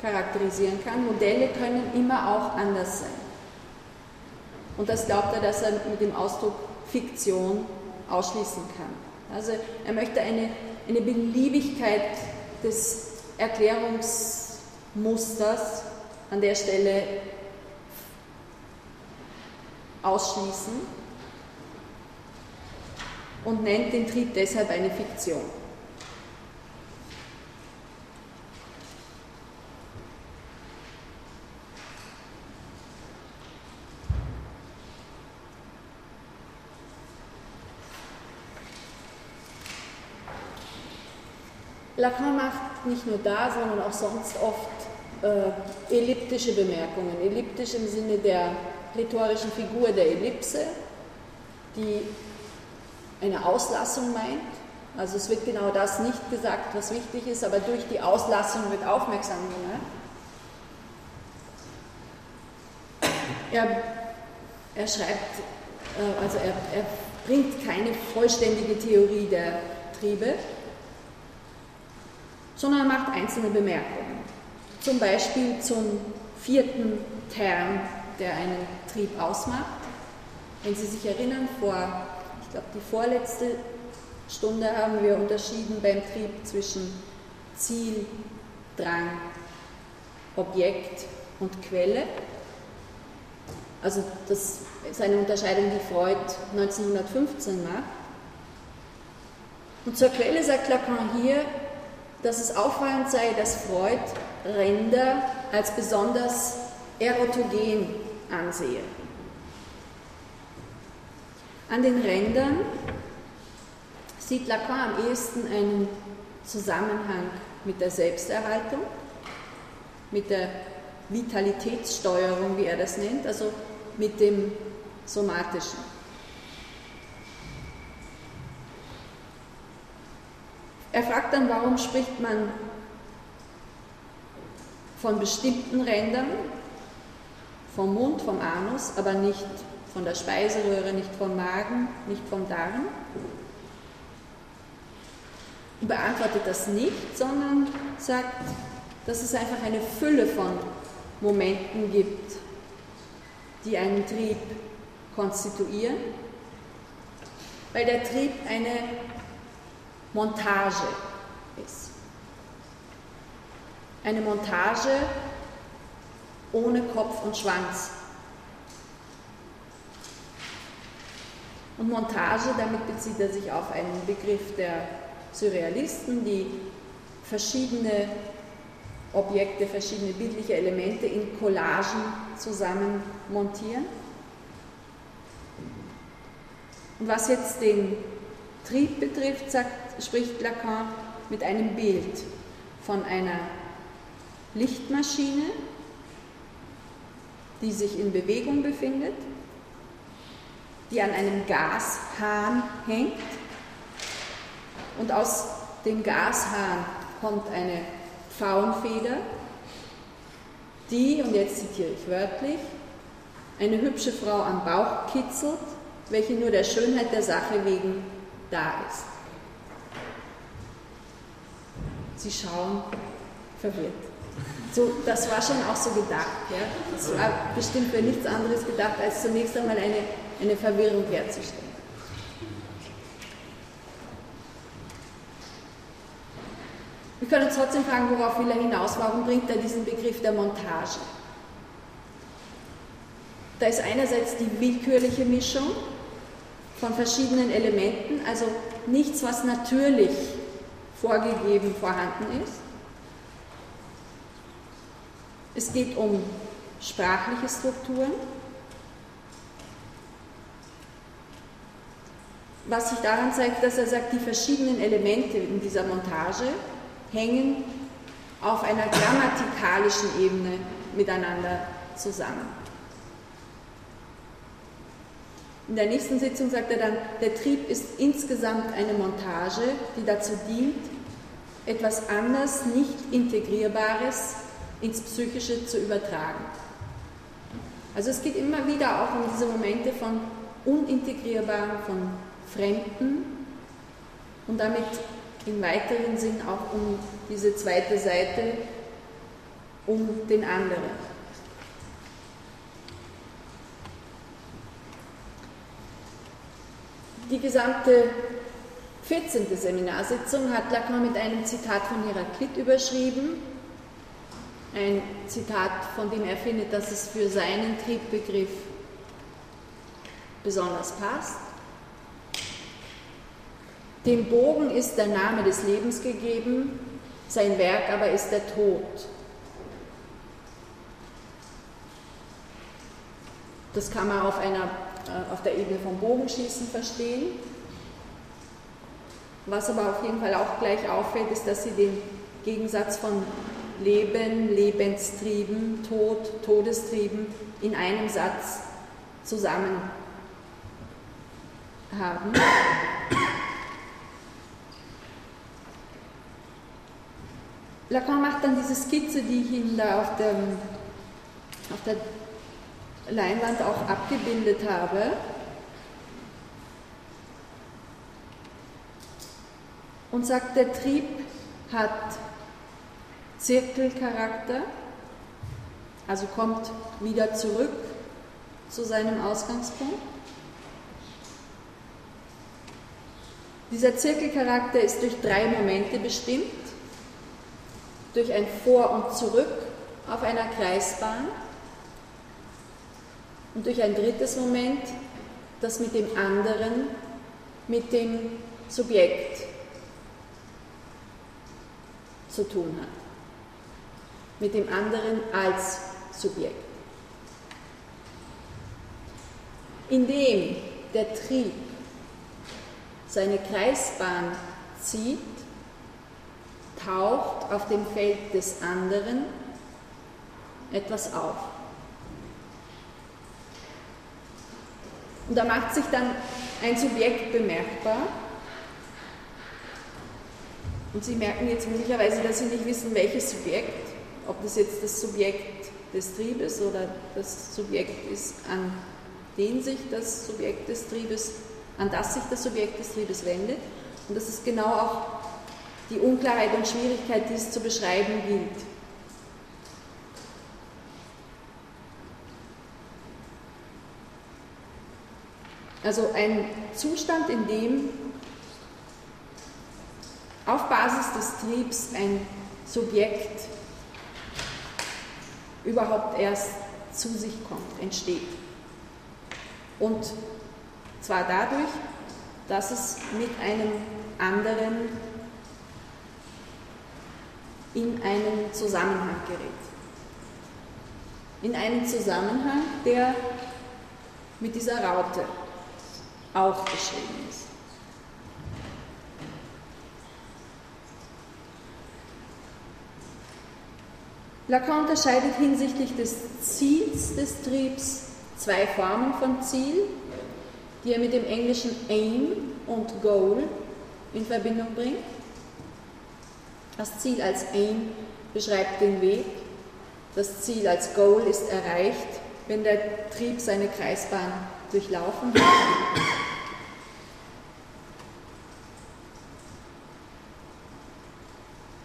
charakterisieren kann. Modelle können immer auch anders sein. Und das glaubt er, dass er mit dem Ausdruck Fiktion ausschließen kann. Also er möchte eine, eine Beliebigkeit des Erklärungsmusters an der Stelle ausschließen und nennt den Trieb deshalb eine Fiktion. Lacan macht nicht nur da, sondern auch sonst oft äh, elliptische Bemerkungen. Elliptisch im Sinne der rhetorischen Figur der Ellipse, die eine Auslassung meint. Also es wird genau das nicht gesagt, was wichtig ist, aber durch die Auslassung wird aufmerksam gemacht. Er, er schreibt, äh, also er, er bringt keine vollständige Theorie der Triebe, sondern macht einzelne Bemerkungen. Zum Beispiel zum vierten Term, der einen Trieb ausmacht. Wenn Sie sich erinnern, vor, ich glaube, die vorletzte Stunde haben wir unterschieden beim Trieb zwischen Ziel, Drang, Objekt und Quelle. Also das ist eine Unterscheidung, die Freud 1915 macht. Und zur Quelle sagt Lacan hier, dass es auffallend sei, dass Freud Ränder als besonders erotogen ansehe. An den Rändern sieht Lacan am ehesten einen Zusammenhang mit der Selbsterhaltung, mit der Vitalitätssteuerung, wie er das nennt, also mit dem Somatischen. Er fragt dann, warum spricht man von bestimmten Rändern, vom Mund, vom Anus, aber nicht von der Speiseröhre, nicht vom Magen, nicht vom Darm. Beantwortet das nicht, sondern sagt, dass es einfach eine Fülle von Momenten gibt, die einen Trieb konstituieren, weil der Trieb eine Montage ist. Eine Montage ohne Kopf und Schwanz. Und Montage, damit bezieht er sich auf einen Begriff der Surrealisten, die verschiedene Objekte, verschiedene bildliche Elemente in Collagen zusammen montieren. Und was jetzt den Trieb betrifft, sagt, spricht Lacan mit einem Bild von einer Lichtmaschine, die sich in Bewegung befindet, die an einem Gashahn hängt und aus dem Gashahn kommt eine Pfauenfeder, die, und jetzt zitiere ich wörtlich, eine hübsche Frau am Bauch kitzelt, welche nur der Schönheit der Sache wegen da ist. Sie schauen verwirrt. So, das war schon auch so gedacht. Ja? Das war bestimmt für nichts anderes gedacht, als zunächst einmal eine, eine Verwirrung herzustellen. Wir können uns trotzdem fragen, worauf will er hinaus? Warum bringt er diesen Begriff der Montage? Da ist einerseits die willkürliche Mischung von verschiedenen Elementen, also nichts, was natürlich vorgegeben vorhanden ist. Es geht um sprachliche Strukturen. Was sich daran zeigt, dass er sagt, die verschiedenen Elemente in dieser Montage hängen auf einer grammatikalischen Ebene miteinander zusammen. In der nächsten Sitzung sagt er dann, der Trieb ist insgesamt eine Montage, die dazu dient, etwas anders, nicht integrierbares ins Psychische zu übertragen. Also es geht immer wieder auch um diese Momente von Unintegrierbaren, von Fremden und damit im weiteren Sinn auch um diese zweite Seite, um den anderen. Die gesamte 14. Seminarsitzung hat Lacan mit einem Zitat von Heraklit überschrieben. Ein Zitat, von dem er findet, dass es für seinen Triebbegriff besonders passt. Dem Bogen ist der Name des Lebens gegeben, sein Werk aber ist der Tod. Das kann man auf, einer, äh, auf der Ebene vom Bogenschießen verstehen. Was aber auf jeden Fall auch gleich auffällt, ist, dass sie den Gegensatz von Leben, Lebenstrieben, Tod, Todestrieben in einem Satz zusammen haben. Lacan macht dann diese Skizze, die ich Ihnen da auf, dem, auf der Leinwand auch abgebildet habe. Und sagt, der Trieb hat Zirkelcharakter, also kommt wieder zurück zu seinem Ausgangspunkt. Dieser Zirkelcharakter ist durch drei Momente bestimmt durch ein Vor und Zurück auf einer Kreisbahn und durch ein drittes Moment, das mit dem anderen, mit dem Subjekt zu tun hat. Mit dem anderen als Subjekt. Indem der Trieb seine Kreisbahn zieht, taucht auf dem Feld des anderen etwas auf. Und da macht sich dann ein Subjekt bemerkbar. Und Sie merken jetzt möglicherweise, dass Sie nicht wissen, welches Subjekt, ob das jetzt das Subjekt des Triebes oder das Subjekt ist, an den sich das Subjekt des Triebes, an das sich das Subjekt des Triebes wendet. Und das ist genau auch die Unklarheit und Schwierigkeit, die es zu beschreiben gilt. Also ein Zustand, in dem auf Basis des Triebs ein Subjekt überhaupt erst zu sich kommt, entsteht. Und zwar dadurch, dass es mit einem anderen in einen Zusammenhang gerät. In einen Zusammenhang, der mit dieser Raute auch beschrieben ist. Lacan unterscheidet hinsichtlich des Ziels des Triebs zwei Formen von Ziel, die er mit dem englischen Aim und Goal in Verbindung bringt. Das Ziel als Aim beschreibt den Weg. Das Ziel als Goal ist erreicht, wenn der Trieb seine Kreisbahn durchlaufen hat.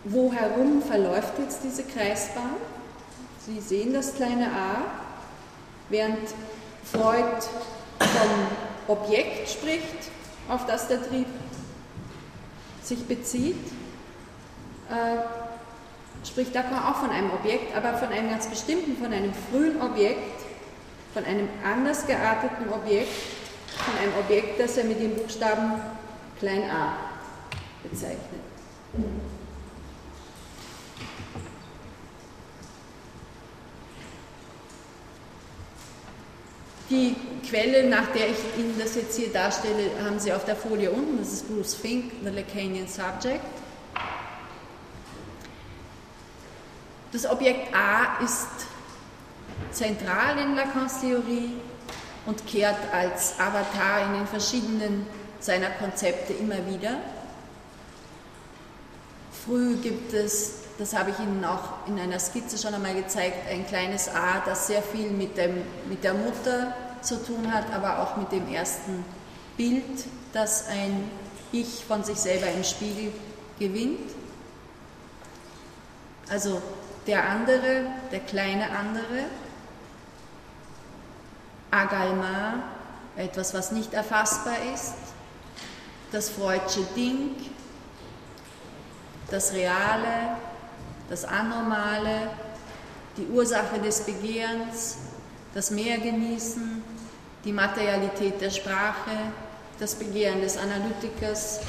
Wo herum verläuft jetzt diese Kreisbahn? Sie sehen das kleine a, während Freud vom Objekt spricht, auf das der Trieb sich bezieht, äh, spricht Lacan auch von einem Objekt, aber von einem ganz bestimmten, von einem frühen Objekt, von einem anders gearteten Objekt, von einem Objekt, das er mit dem Buchstaben klein a bezeichnet. Die Quelle, nach der ich Ihnen das jetzt hier darstelle, haben Sie auf der Folie unten. Das ist Bruce Fink, The Lacanian Subject. Das Objekt A ist zentral in Lacans Theorie und kehrt als Avatar in den verschiedenen seiner Konzepte immer wieder. Früh gibt es, das habe ich Ihnen auch in einer Skizze schon einmal gezeigt, ein kleines A, das sehr viel mit, dem, mit der Mutter zu tun hat, aber auch mit dem ersten Bild, das ein Ich von sich selber im Spiegel gewinnt. Also der andere, der kleine andere, Agalma, etwas, was nicht erfassbar ist, das Freudsche Ding, das Reale, das Anormale, die Ursache des Begehrens, das Mehrgenießen, die Materialität der Sprache, das Begehren des Analytikers,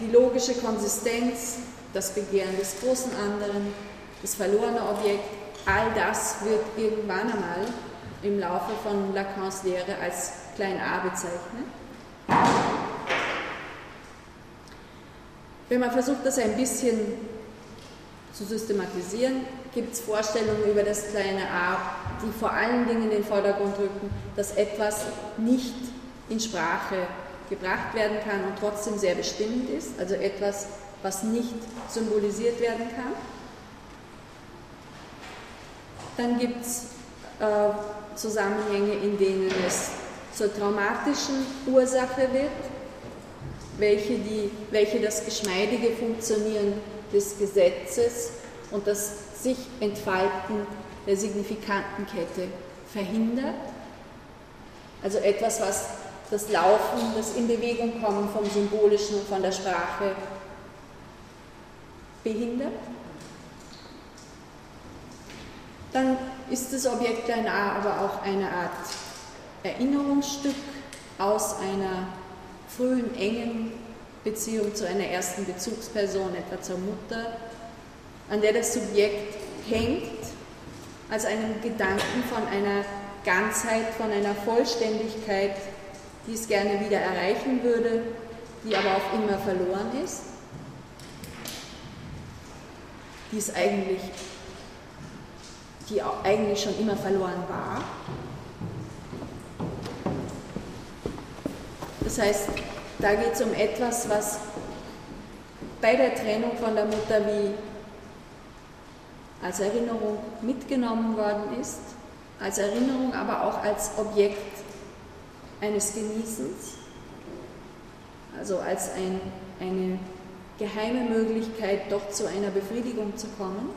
die logische Konsistenz, das Begehren des großen anderen, das verlorene Objekt, all das wird irgendwann einmal im Laufe von Lacans Lehre als klein a bezeichnet. Wenn man versucht, das ein bisschen zu systematisieren, gibt es Vorstellungen über das kleine a, die vor allen Dingen in den Vordergrund rücken, dass etwas nicht in Sprache gebracht werden kann und trotzdem sehr bestimmend ist, also etwas, was nicht symbolisiert werden kann. Dann gibt es äh, Zusammenhänge, in denen es zur traumatischen Ursache wird, welche, die, welche das geschmeidige Funktionieren des Gesetzes und das sich entfalten der signifikanten Kette verhindert. Also etwas, was das Laufen, das in Bewegung kommen vom Symbolischen und von der Sprache behindert. Dann ist das Objekt klein a aber auch eine Art Erinnerungsstück aus einer frühen, engen Beziehung zu einer ersten Bezugsperson, etwa zur Mutter, an der das Subjekt hängt, als einem Gedanken von einer Ganzheit, von einer Vollständigkeit, die es gerne wieder erreichen würde, die aber auf immer verloren ist, die es eigentlich, die eigentlich schon immer verloren war. Das heißt, da geht es um etwas, was bei der Trennung von der Mutter wie als Erinnerung mitgenommen worden ist, als Erinnerung, aber auch als Objekt eines Genießens, also als ein, eine geheime Möglichkeit, doch zu einer Befriedigung zu kommen.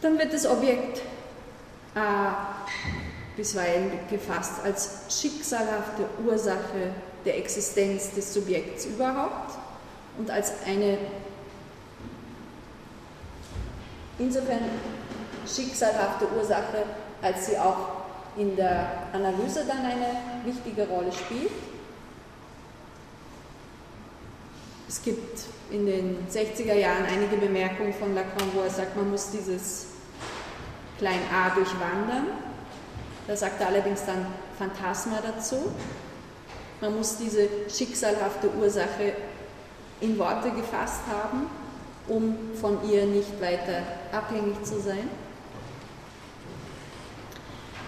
Dann wird das Objekt A bisweilen gefasst als schicksalhafte Ursache der Existenz des Subjekts überhaupt und als eine insofern schicksalhafte Ursache, als sie auch in der Analyse dann eine wichtige Rolle spielt. Es gibt in den 60er Jahren einige Bemerkungen von Lacan, wo er sagt, man muss dieses Klein a durchwandern. Da sagt er allerdings dann Phantasma dazu. Man muss diese schicksalhafte Ursache in Worte gefasst haben, um von ihr nicht weiter abhängig zu sein.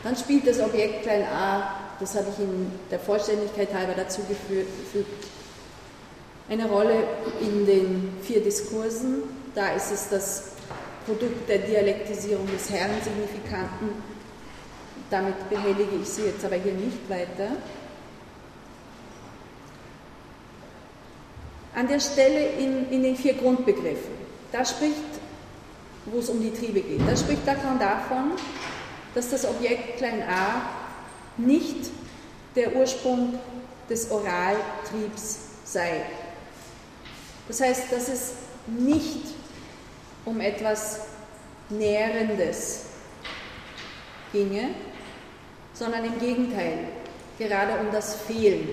Dann spielt das Objekt klein a, das habe ich in der Vollständigkeit halber dazu gefügt, eine Rolle in den vier Diskursen. Da ist es das Produkt der Dialektisierung des Herrensignifikanten damit behellige ich Sie jetzt aber hier nicht weiter. An der Stelle in, in den vier Grundbegriffen, da spricht, wo es um die Triebe geht, da spricht Lacan davon, dass das Objekt klein a nicht der Ursprung des Oraltriebs sei. Das heißt, dass es nicht um etwas Nährendes ginge, sondern im Gegenteil, gerade um das Fehlen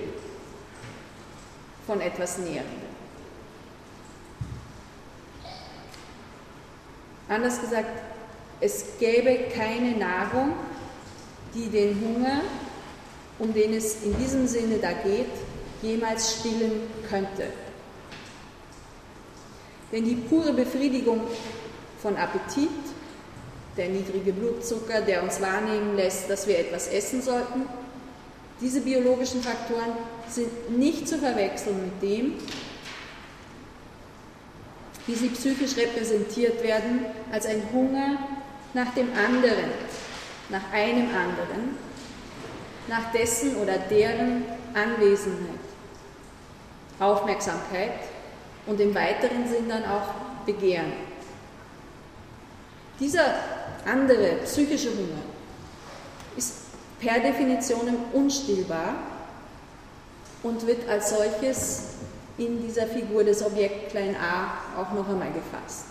von etwas Nährendem. Anders gesagt, es gäbe keine Nahrung, die den Hunger, um den es in diesem Sinne da geht, jemals stillen könnte. Denn die pure Befriedigung von Appetit, der niedrige Blutzucker, der uns wahrnehmen lässt, dass wir etwas essen sollten, diese biologischen Faktoren sind nicht zu verwechseln mit dem, wie sie psychisch repräsentiert werden, als ein Hunger nach dem anderen, nach einem anderen, nach dessen oder deren Anwesenheit, Aufmerksamkeit und im weiteren Sinn dann auch Begehren. Dieser andere psychische Hunger ist per Definition unstillbar und wird als solches in dieser Figur des Objekt klein a auch noch einmal gefasst.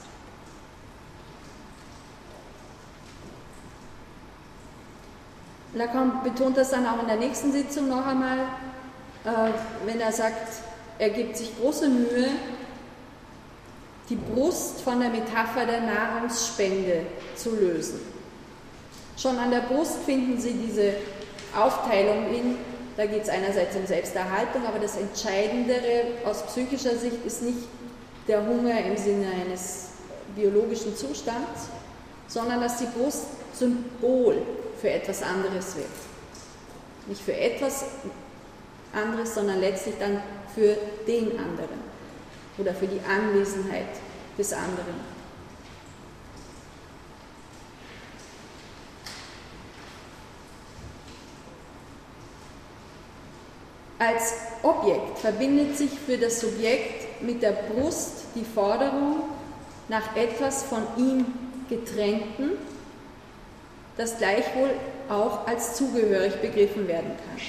Lacan betont das dann auch in der nächsten Sitzung noch einmal, äh, wenn er sagt, er gibt sich große Mühe, die Brust von der Metapher der Nahrungsspende zu lösen. Schon an der Brust finden Sie diese Aufteilung in, da geht es einerseits um Selbsterhaltung, aber das Entscheidendere aus psychischer Sicht ist nicht der Hunger im Sinne eines biologischen Zustands, sondern dass die Brust Symbol für etwas anderes wird. Nicht für etwas anderes, sondern letztlich dann für den anderen oder für die Anwesenheit des anderen. Als Objekt verbindet sich für das Subjekt mit der Brust die Forderung nach etwas von ihm Getränkten, das gleichwohl auch als zugehörig begriffen werden kann.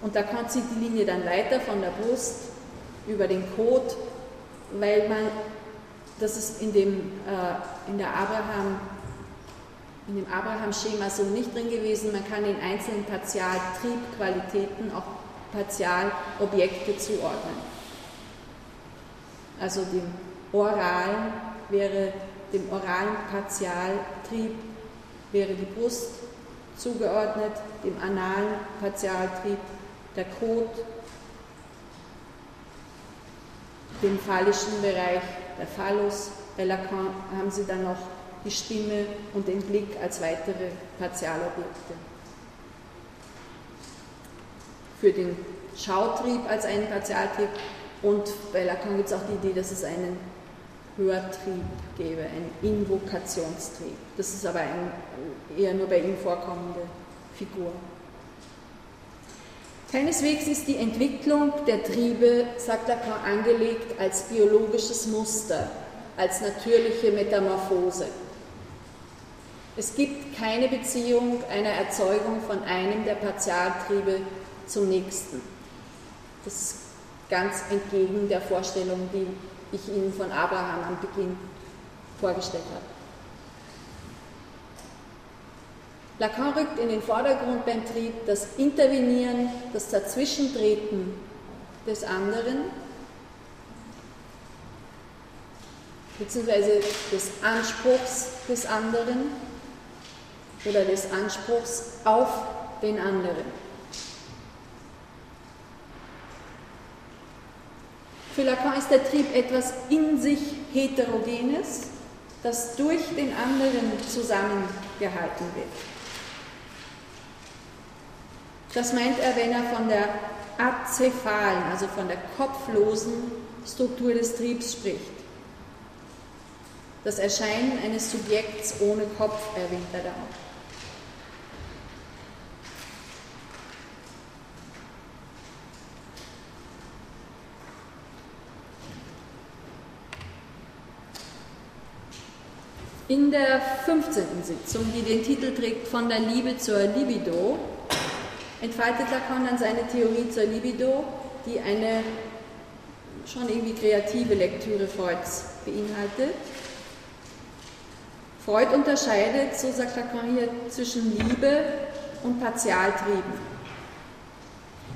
Und da kommt sie die Linie dann weiter von der Brust über den Kot, weil man, das ist in, dem, äh, in der Abraham in dem Abraham-Schema so nicht drin gewesen. Man kann den einzelnen Partialtriebqualitäten auch Partialobjekte zuordnen. Also dem oralen wäre, dem oralen Partialtrieb wäre die Brust zugeordnet, dem analen Partialtrieb der Kot, dem phallischen Bereich der Phallus. Bei Lacan haben sie dann noch die Stimme und den Blick als weitere Partialobjekte. Für den Schautrieb als einen Partialtrieb und bei Lacan gibt es auch die Idee, dass es einen Hörtrieb gäbe, einen Invokationstrieb. Das ist aber eine eher nur bei ihm vorkommende Figur. Keineswegs ist die Entwicklung der Triebe, sagt Lacan, angelegt als biologisches Muster, als natürliche Metamorphose. Es gibt keine Beziehung einer Erzeugung von einem der Partialtriebe zum nächsten. Das ist ganz entgegen der Vorstellung, die ich Ihnen von Abraham am Beginn vorgestellt habe. Lacan rückt in den Vordergrund beim Trieb das Intervenieren, das Dazwischentreten des anderen, beziehungsweise des Anspruchs des anderen oder des Anspruchs auf den anderen. Für Lacan ist der Trieb etwas in sich Heterogenes, das durch den anderen zusammengehalten wird. Das meint er, wenn er von der azephalen, also von der kopflosen Struktur des Triebs spricht. Das Erscheinen eines Subjekts ohne Kopf erwähnt er da auch. In der 15. Sitzung, die den Titel trägt Von der Liebe zur Libido, entfaltet Lacan dann seine Theorie zur Libido, die eine schon irgendwie kreative Lektüre Freuds beinhaltet. Freud unterscheidet, so sagt Lacan hier, zwischen Liebe und Partialtrieben.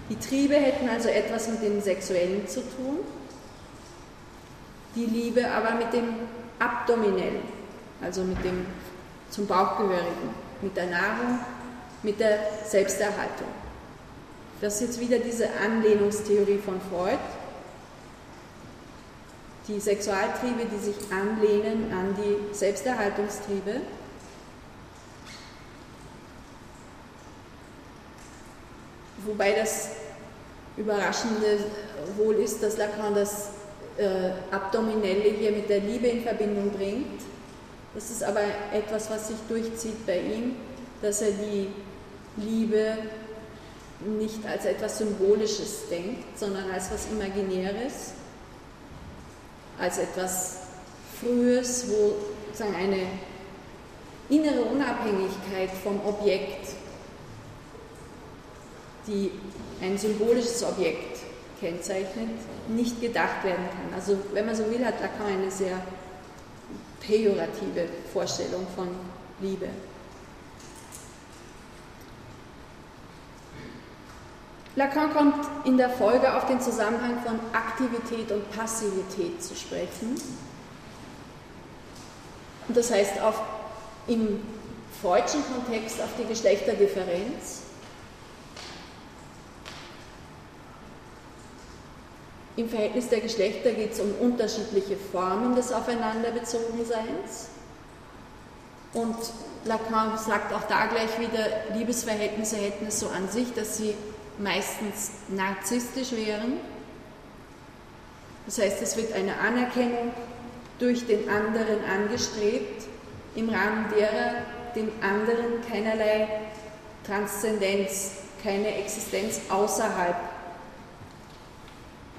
Die Triebe hätten also etwas mit dem Sexuellen zu tun, die Liebe aber mit dem Abdominellen, also mit dem zum Bauchgehörigen, mit der Nahrung, mit der Selbsterhaltung. Das ist jetzt wieder diese Anlehnungstheorie von Freud, die Sexualtriebe, die sich anlehnen an die Selbsterhaltungstriebe. Wobei das Überraschende wohl ist, dass Lacan das äh, Abdominelle hier mit der Liebe in Verbindung bringt. Das ist aber etwas, was sich durchzieht bei ihm, dass er die Liebe nicht als etwas Symbolisches denkt, sondern als etwas Imaginäres als etwas Frühes, wo sozusagen eine innere Unabhängigkeit vom Objekt, die ein symbolisches Objekt kennzeichnet, nicht gedacht werden kann. Also wenn man so will, hat Lacan eine sehr pejorative Vorstellung von Liebe. Lacan kommt in der Folge auf den Zusammenhang von Aktivität und Passivität zu sprechen. Und das heißt auf, im freudschen Kontext auf die Geschlechterdifferenz. Im Verhältnis der Geschlechter geht es um unterschiedliche Formen des Aufeinanderbezogenseins. Und Lacan sagt auch da gleich wieder, Liebesverhältnisse hätten es so an sich, dass sie meistens narzisstisch wären. Das heißt, es wird eine Anerkennung durch den anderen angestrebt, im Rahmen derer dem anderen keinerlei Transzendenz, keine Existenz außerhalb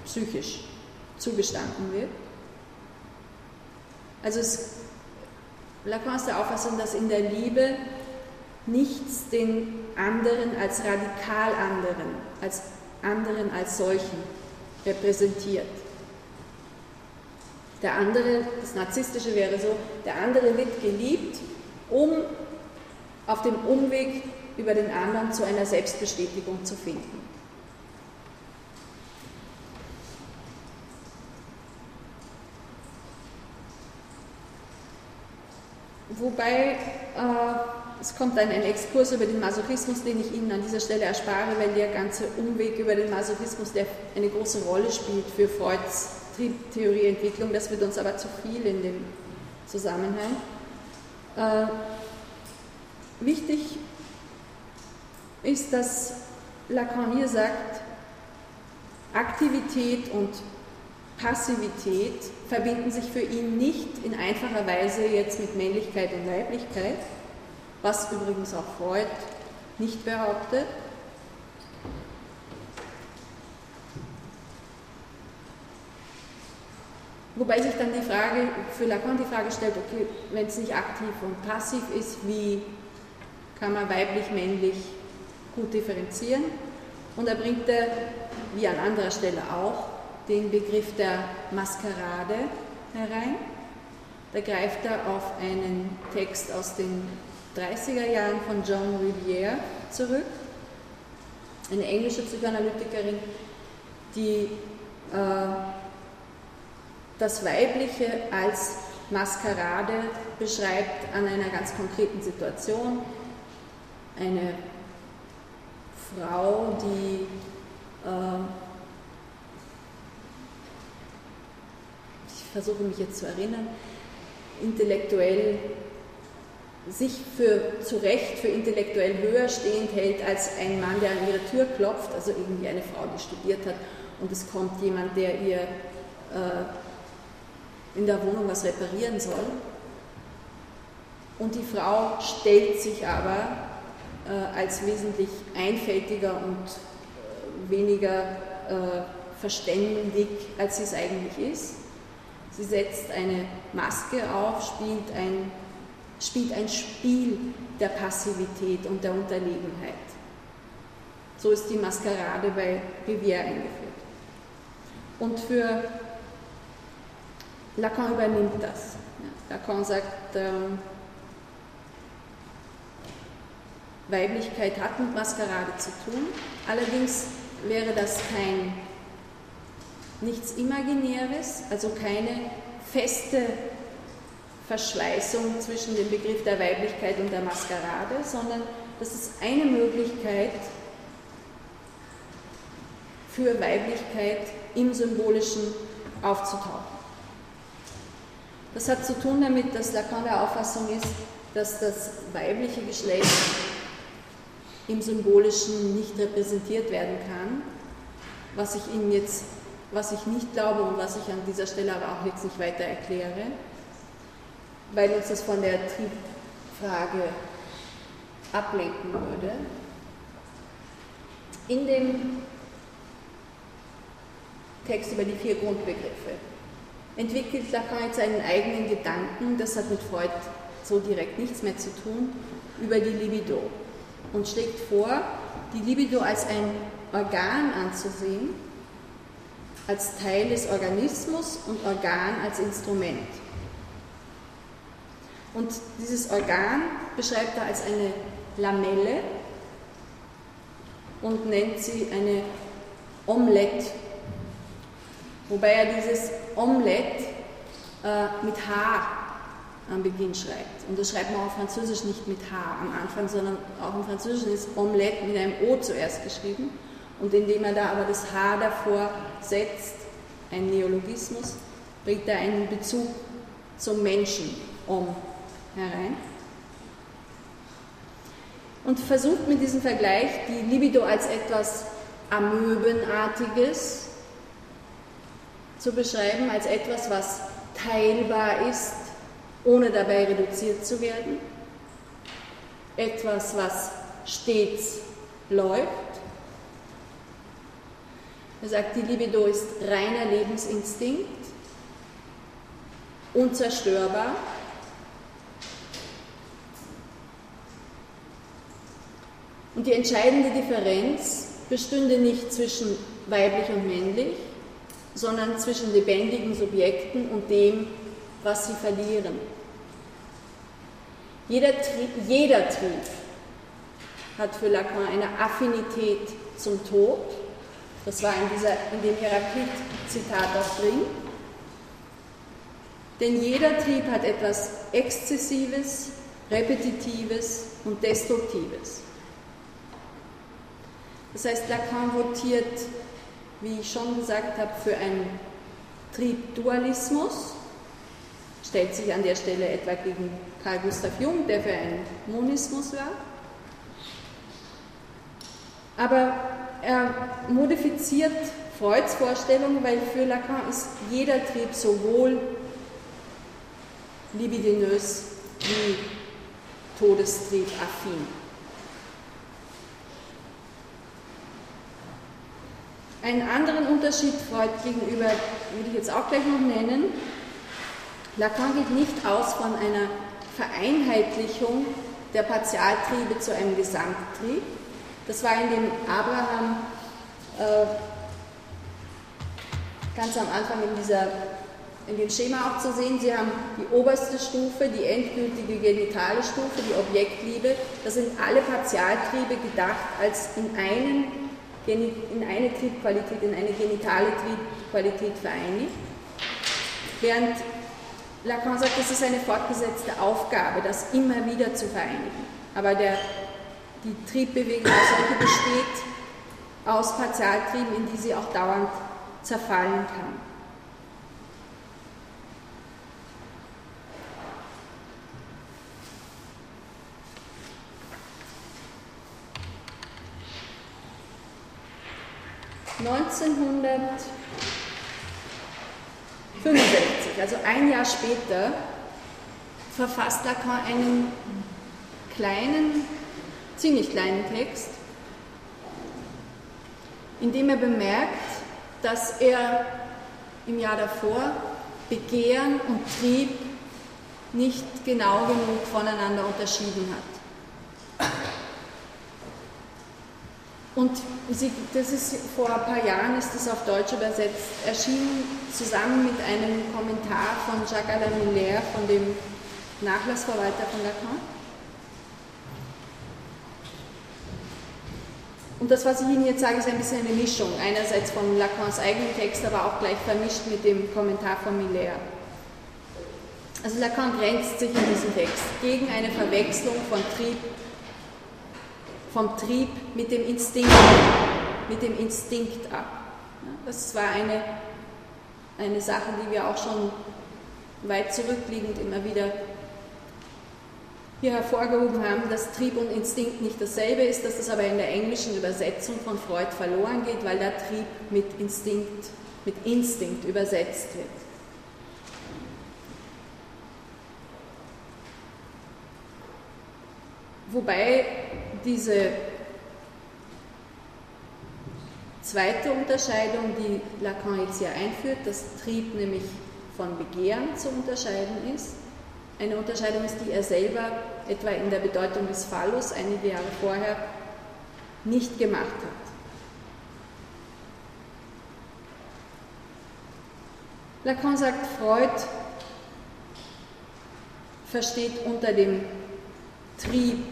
psychisch zugestanden wird. Also es, Lacan ist der Auffassung, dass in der Liebe nichts den anderen als radikal anderen, als anderen als solchen repräsentiert. Der andere, das Narzisstische wäre so, der andere wird geliebt, um auf dem Umweg über den anderen zu einer Selbstbestätigung zu finden. Wobei äh, es kommt dann ein Exkurs über den Masochismus, den ich Ihnen an dieser Stelle erspare, weil der ganze Umweg über den Masochismus, der eine große Rolle spielt für Freuds Theorieentwicklung, das wird uns aber zu viel in dem Zusammenhang. Äh, wichtig ist, dass Lacan hier sagt, Aktivität und Passivität verbinden sich für ihn nicht in einfacher Weise jetzt mit Männlichkeit und Weiblichkeit, was übrigens auch Freud nicht behauptet. Wobei sich dann die Frage, für Lacan die Frage stellt, okay, wenn es nicht aktiv und passiv ist, wie kann man weiblich-männlich gut differenzieren? Und er bringt wie an anderer Stelle auch, den Begriff der Maskerade herein. Da greift er auf einen Text aus den 30er Jahren von Joan Riviere zurück, eine englische Psychoanalytikerin, die äh, das Weibliche als Maskerade beschreibt an einer ganz konkreten Situation. Eine Frau, die äh, versuche mich jetzt zu erinnern, intellektuell sich für zu Recht für intellektuell höher stehend hält als ein Mann, der an ihre Tür klopft, also irgendwie eine Frau, die studiert hat und es kommt jemand, der ihr äh, in der Wohnung was reparieren soll. Und die Frau stellt sich aber äh, als wesentlich einfältiger und äh, weniger äh, verständig, als sie es eigentlich ist. Sie setzt eine Maske auf, spielt ein spielt ein Spiel der Passivität und der Unterlegenheit. So ist die Maskerade bei Rivière eingeführt. Und für Lacan übernimmt das. Lacan sagt, ähm, Weiblichkeit hat mit Maskerade zu tun, allerdings wäre das kein nichts Imaginäres, also keine feste Verschleißung zwischen dem Begriff der Weiblichkeit und der Maskerade, sondern das ist eine Möglichkeit für Weiblichkeit im Symbolischen aufzutauchen. Das hat zu tun damit, dass Lacan der Auffassung ist, dass das weibliche Geschlecht im Symbolischen nicht repräsentiert werden kann, was ich Ihnen jetzt, was ich nicht glaube und was ich an dieser Stelle aber auch jetzt nicht weiter erkläre weil uns das von der Triebfrage ablenken würde. In dem Text über die vier Grundbegriffe entwickelt Lacan jetzt einen eigenen Gedanken, das hat mit Freud so direkt nichts mehr zu tun, über die Libido und schlägt vor, die Libido als ein Organ anzusehen, als Teil des Organismus und Organ als Instrument. Und dieses Organ beschreibt er als eine Lamelle und nennt sie eine Omelette. Wobei er dieses Omelette äh, mit H am Beginn schreibt. Und das schreibt man auf Französisch nicht mit H am Anfang, sondern auch im Französischen ist Omelette mit einem O zuerst geschrieben. Und indem er da aber das H davor setzt, ein Neologismus, bringt er einen Bezug zum Menschen um herein und versucht mit diesem Vergleich die Libido als etwas Amöbenartiges zu beschreiben, als etwas, was teilbar ist, ohne dabei reduziert zu werden, etwas, was stets läuft. Er sagt, die Libido ist reiner Lebensinstinkt, unzerstörbar Und die entscheidende Differenz bestünde nicht zwischen weiblich und männlich, sondern zwischen lebendigen Subjekten und dem, was sie verlieren. Jeder Trieb, jeder Trieb hat für Lacan eine Affinität zum Tod. Das war in, dieser, in dem Heraklit-Zitat auch drin. Denn jeder Trieb hat etwas Exzessives, Repetitives und Destruktives. Das heißt, Lacan votiert, wie ich schon gesagt habe, für einen Triebdualismus, stellt sich an der Stelle etwa gegen Carl Gustav Jung, der für einen Monismus war. Aber er modifiziert Freuds Vorstellung, weil für Lacan ist jeder Trieb sowohl libidinös wie Todestrieb affin. Einen anderen Unterschied Freud gegenüber würde ich jetzt auch gleich noch nennen. Lacan geht nicht aus von einer Vereinheitlichung der Partialtriebe zu einem Gesamttrieb. Das war in dem Abraham äh, ganz am Anfang in, dieser, in dem Schema auch zu sehen. Sie haben die oberste Stufe, die endgültige genitale Stufe, die Objektliebe. Das sind alle Partialtriebe gedacht als in einen in eine Triebqualität, in eine genitale Triebqualität vereinigt. Während Lacan sagt, das ist eine fortgesetzte Aufgabe, das immer wieder zu vereinigen. Aber der, die Triebbewegung als solche besteht aus Partialtrieben, in die sie auch dauernd zerfallen kann. 1965, also ein Jahr später, verfasst Lacan einen kleinen, ziemlich kleinen Text, in dem er bemerkt, dass er im Jahr davor Begehren und Trieb nicht genau genug voneinander unterschieden hat. Und sie, das ist vor ein paar Jahren ist das auf Deutsch übersetzt erschienen, zusammen mit einem Kommentar von Jacques Alain Miller, von dem Nachlassverwalter von Lacan. Und das, was ich Ihnen jetzt sage, ist ein bisschen eine Mischung. Einerseits von Lacans eigenen Text, aber auch gleich vermischt mit dem Kommentar von Miller. Also Lacan grenzt sich in diesem Text gegen eine Verwechslung von Trieb, vom Trieb mit dem Instinkt, mit dem Instinkt ab. Das war eine, eine Sache, die wir auch schon weit zurückliegend immer wieder hier hervorgehoben haben, dass Trieb und Instinkt nicht dasselbe ist, dass das aber in der englischen Übersetzung von Freud verloren geht, weil der Trieb mit Instinkt, mit Instinkt übersetzt wird. Wobei diese zweite Unterscheidung, die Lacan jetzt hier einführt, dass Trieb nämlich von Begehren zu unterscheiden ist, eine Unterscheidung ist, die er selber etwa in der Bedeutung des Phallus einige Jahre vorher nicht gemacht hat. Lacan sagt, Freud versteht unter dem Trieb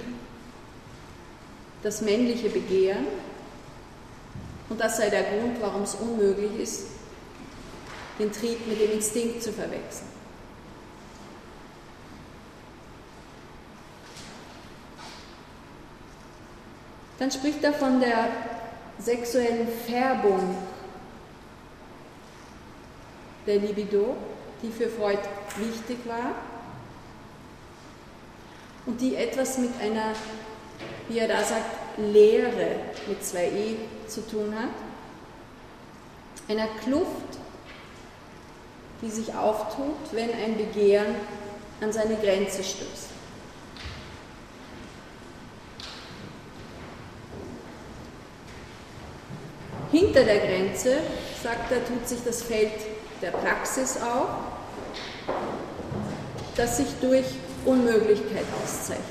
das männliche Begehren und das sei der Grund, warum es unmöglich ist, den Trieb mit dem Instinkt zu verwechseln. Dann spricht er von der sexuellen Färbung der Libido, die für Freud wichtig war und die etwas mit einer, wie er da sagt, Leere mit zwei E zu tun hat, einer Kluft, die sich auftut, wenn ein Begehren an seine Grenze stößt. Hinter der Grenze, sagt er, tut sich das Feld der Praxis auf, das sich durch Unmöglichkeit auszeichnet.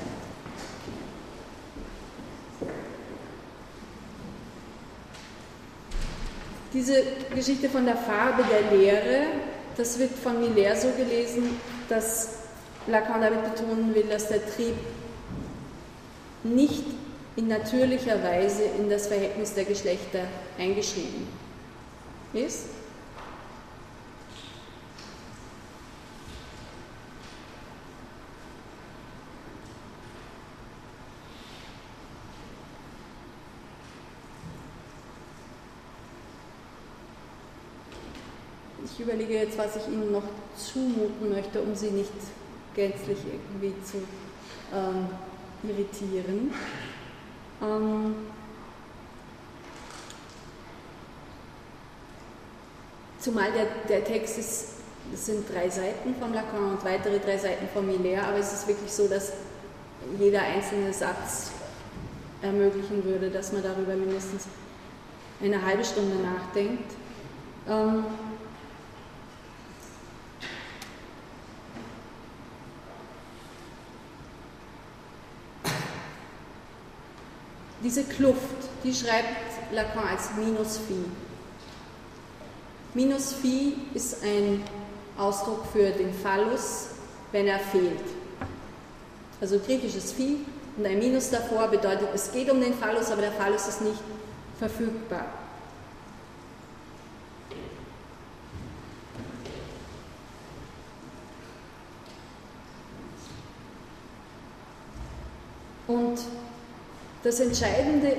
Diese Geschichte von der Farbe der Lehre, das wird von Miller so gelesen, dass Lacan damit betonen will, dass der Trieb nicht in natürlicher Weise in das Verhältnis der Geschlechter eingeschrieben ist. Ich überlege jetzt, was ich Ihnen noch zumuten möchte, um Sie nicht gänzlich irgendwie zu ähm, irritieren. Ähm, zumal der, der Text ist, das sind drei Seiten von Lacan und weitere drei Seiten von Miller, aber es ist wirklich so, dass jeder einzelne Satz ermöglichen würde, dass man darüber mindestens eine halbe Stunde nachdenkt. Ähm, Diese Kluft, die schreibt Lacan als Minus Phi. Minus Phi ist ein Ausdruck für den Phallus, wenn er fehlt. Also griechisches Phi und ein Minus davor bedeutet, es geht um den Phallus, aber der Phallus ist nicht verfügbar. Und das entscheidende,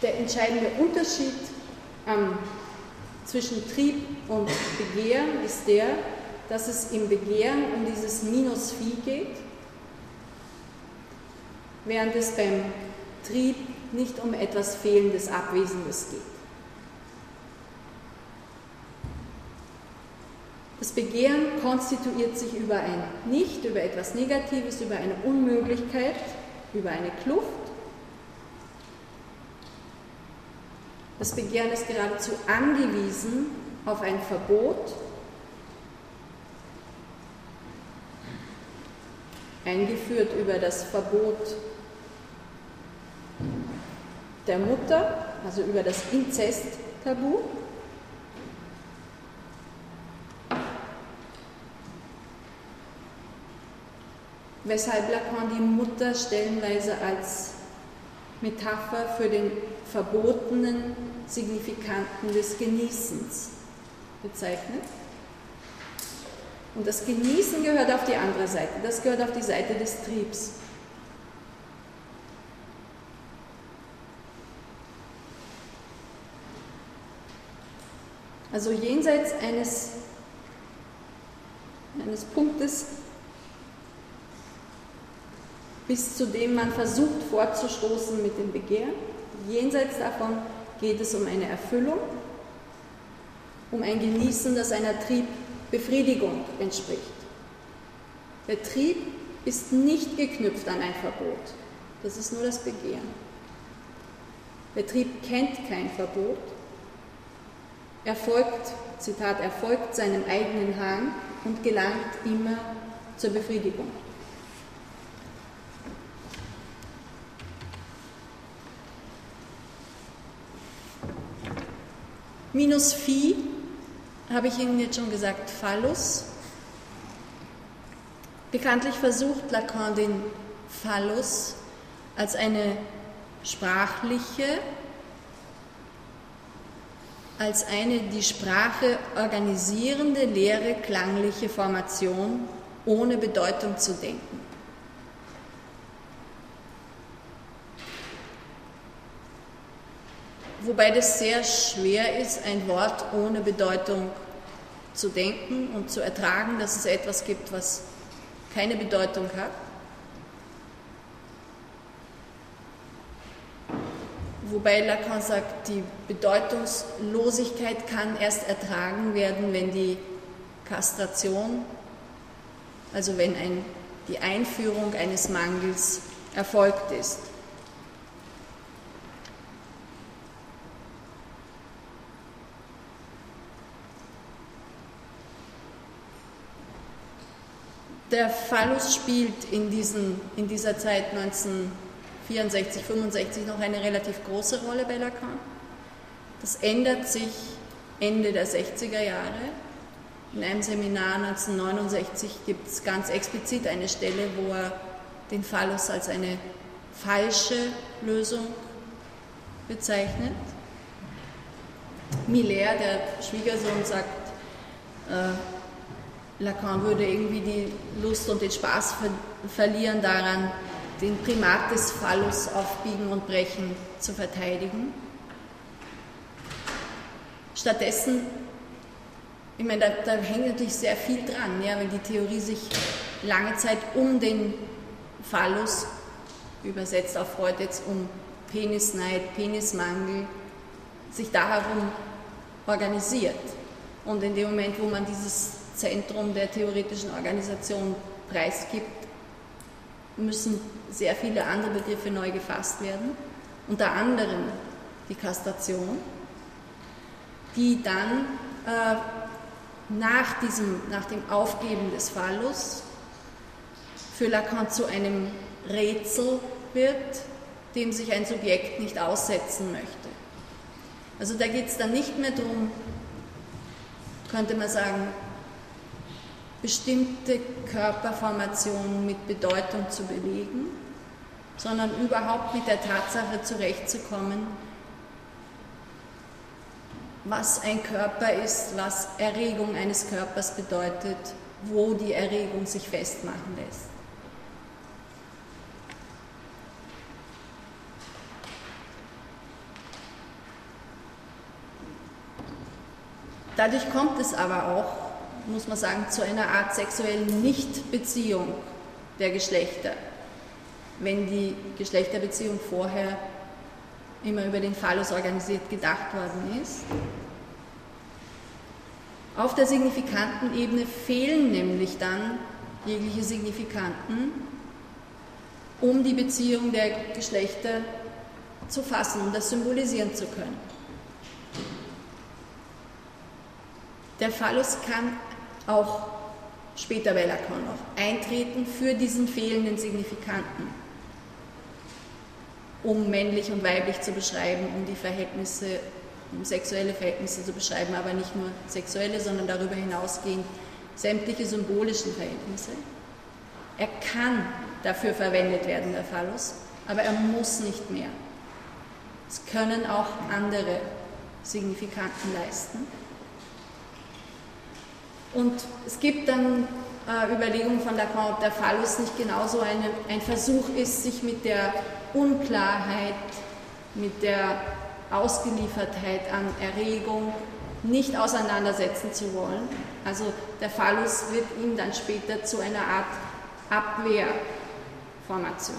der entscheidende Unterschied ähm, zwischen Trieb und Begehren ist der, dass es im Begehren um dieses Minus Phi geht, während es beim Trieb nicht um etwas Fehlendes, Abwesendes geht. Das Begehren konstituiert sich über ein Nicht, über etwas Negatives, über eine Unmöglichkeit, über eine Kluft Das Begehren ist geradezu angewiesen auf ein Verbot eingeführt über das Verbot der Mutter, also über das Inzesttabu. Weshalb Lacan die Mutter stellenweise als Metapher für den verbotenen Signifikanten des Genießens bezeichnet. Und das Genießen gehört auf die andere Seite, das gehört auf die Seite des Triebs. Also jenseits eines, eines Punktes, bis zu dem man versucht vorzustoßen mit dem Begehren, jenseits davon geht es um eine Erfüllung, um ein Genießen, das einer Triebbefriedigung entspricht. Der Trieb ist nicht geknüpft an ein Verbot, das ist nur das Begehren. Der Trieb kennt kein Verbot, er folgt, Zitat, er folgt seinem eigenen Hang und gelangt immer zur Befriedigung. Minus Phi habe ich Ihnen jetzt schon gesagt, Phallus. Bekanntlich versucht Lacan den Phallus als eine sprachliche als eine die Sprache organisierende, leere, klangliche Formation ohne Bedeutung zu denken. Wobei das sehr schwer ist, ein Wort ohne Bedeutung zu denken und zu ertragen, dass es etwas gibt, was keine Bedeutung hat. Wobei Lacan sagt, die Bedeutungslosigkeit kann erst ertragen werden, wenn die Kastration, also wenn ein, die Einführung eines Mangels erfolgt ist. Der Phallus spielt in, diesen, in dieser Zeit 19 64, 65 noch eine relativ große Rolle bei Lacan. Das ändert sich Ende der 60er Jahre. In einem Seminar 1969 gibt es ganz explizit eine Stelle, wo er den Phallus als eine falsche Lösung bezeichnet. Miller, der Schwiegersohn, sagt, äh, Lacan würde irgendwie die Lust und den Spaß ver verlieren daran, den Primat des Phallus aufbiegen und brechen zu verteidigen. Stattdessen, ich meine, da, da, hängt natürlich sehr viel dran, ja, weil die Theorie sich lange Zeit um den Phallus, übersetzt auf Freud jetzt um Penisneid, Penismangel, sich darum organisiert. Und in dem Moment, wo man dieses Zentrum der theoretischen Organisation preisgibt, müssen sehr viele andere Begriffe neu gefasst werden, unter anderem die Kastration, die dann äh, nach, diesem, nach dem Aufgeben des Phallus für Lacan zu einem Rätsel wird, dem sich ein Subjekt nicht aussetzen möchte. Also da geht es dann nicht mehr darum, könnte man sagen, bestimmte Körperformationen mit Bedeutung zu belegen, sondern überhaupt mit der Tatsache zurechtzukommen, was ein Körper ist, was Erregung eines Körpers bedeutet, wo die Erregung sich festmachen lässt. Dadurch kommt es aber auch, muss man sagen, zu einer Art sexuellen Nichtbeziehung der Geschlechter, wenn die Geschlechterbeziehung vorher immer über den Phallus organisiert gedacht worden ist. Auf der signifikanten Ebene fehlen nämlich dann jegliche Signifikanten, um die Beziehung der Geschlechter zu fassen, um das symbolisieren zu können. Der Phallus kann auch später bei Lacan noch, eintreten für diesen fehlenden Signifikanten, um männlich und weiblich zu beschreiben, um die Verhältnisse, um sexuelle Verhältnisse zu beschreiben, aber nicht nur sexuelle, sondern darüber hinausgehend sämtliche symbolischen Verhältnisse. Er kann dafür verwendet werden, der Phallus, aber er muss nicht mehr. Es können auch andere Signifikanten leisten. Und es gibt dann äh, Überlegungen von Lacan, ob der Phallus nicht genauso eine, ein Versuch ist, sich mit der Unklarheit, mit der Ausgeliefertheit an Erregung nicht auseinandersetzen zu wollen. Also der Phallus wird ihm dann später zu einer Art Abwehrformation.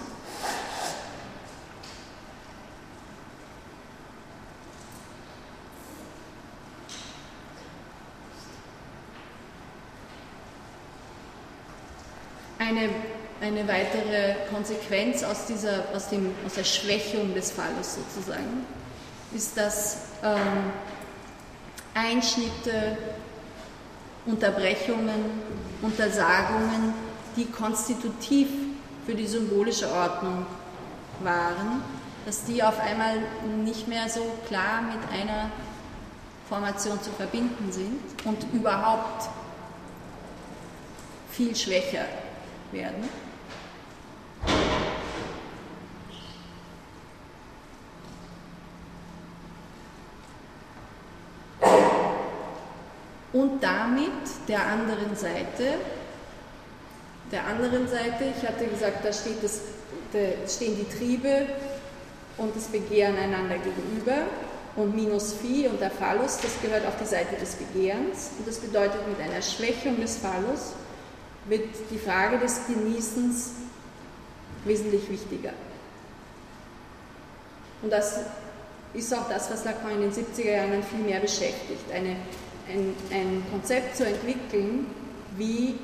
Eine, eine weitere Konsequenz aus, dieser, aus, dem, aus der Schwächung des Falles sozusagen ist, dass ähm, Einschnitte, Unterbrechungen, Untersagungen, die konstitutiv für die symbolische Ordnung waren, dass die auf einmal nicht mehr so klar mit einer Formation zu verbinden sind und überhaupt viel schwächer werden. Und damit der anderen Seite, der anderen Seite, ich hatte gesagt, da das, da stehen die Triebe und das Begehren einander gegenüber und minus Phi und der Phallus, das gehört auf die Seite des Begehrens und das bedeutet mit einer Schwächung des Phallus wird die Frage des Genießens wesentlich wichtiger. Und das ist auch das, was Lacan in den 70er Jahren viel mehr beschäftigt, eine, ein, ein Konzept zu entwickeln, wie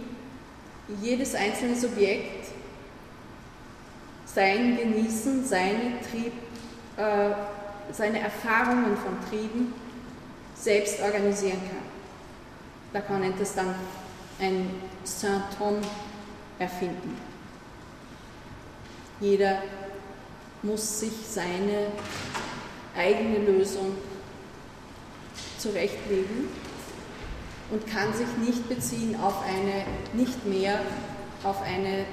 jedes einzelne Subjekt sein Genießen, seine, Trieb, äh, seine Erfahrungen von Trieben selbst organisieren kann. Lacan nennt es dann ein Saint-Tom erfinden. Jeder muss sich seine eigene Lösung zurechtlegen und kann sich nicht beziehen auf eine, nicht mehr auf eine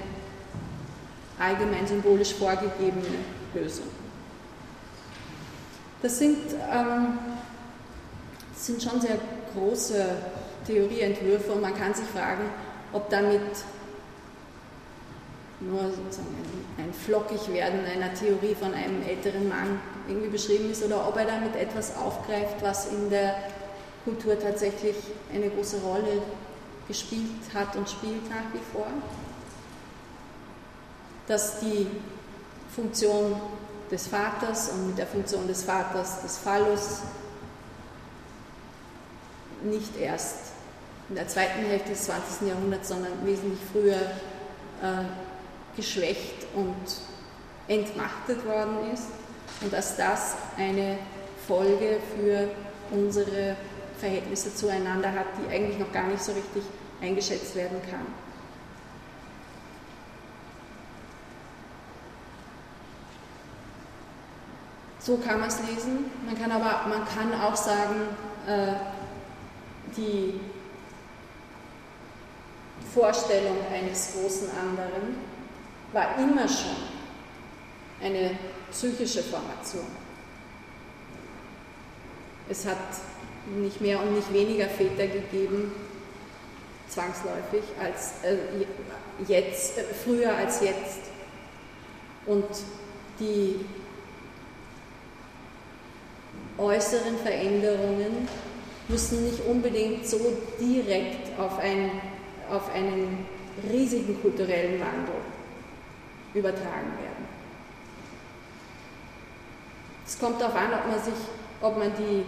allgemein symbolisch vorgegebene Lösung. Das sind, ähm, sind schon sehr große Theorieentwürfe und man kann sich fragen, ob damit nur sozusagen ein, Flockigwerden einer Theorie von einem älteren Mann irgendwie beschrieben ist oder ob er damit etwas aufgreift, was in der Kultur tatsächlich eine große Rolle gespielt hat und spielt nach wie vor. Dass die Funktion des Vaters und mit der Funktion des Vaters des Phallus nicht erst in der zweiten Hälfte des 20. Jahrhunderts, sondern wesentlich früher äh, geschwächt und entmachtet worden ist und dass das eine Folge für unsere Verhältnisse zueinander hat, die eigentlich noch gar nicht so richtig eingeschätzt werden kann. So kann man es lesen. Man kann aber man kann auch sagen, äh, die Vorstellung eines großen anderen war immer schon eine psychische Formation. Es hat nicht mehr und nicht weniger Väter gegeben, zwangsläufig, als äh, jetzt, äh, früher als jetzt. Und die äußeren Veränderungen müssen nicht unbedingt so direkt auf ein auf einen riesigen kulturellen Wandel übertragen werden. Es kommt darauf an, ob man, sich, ob man die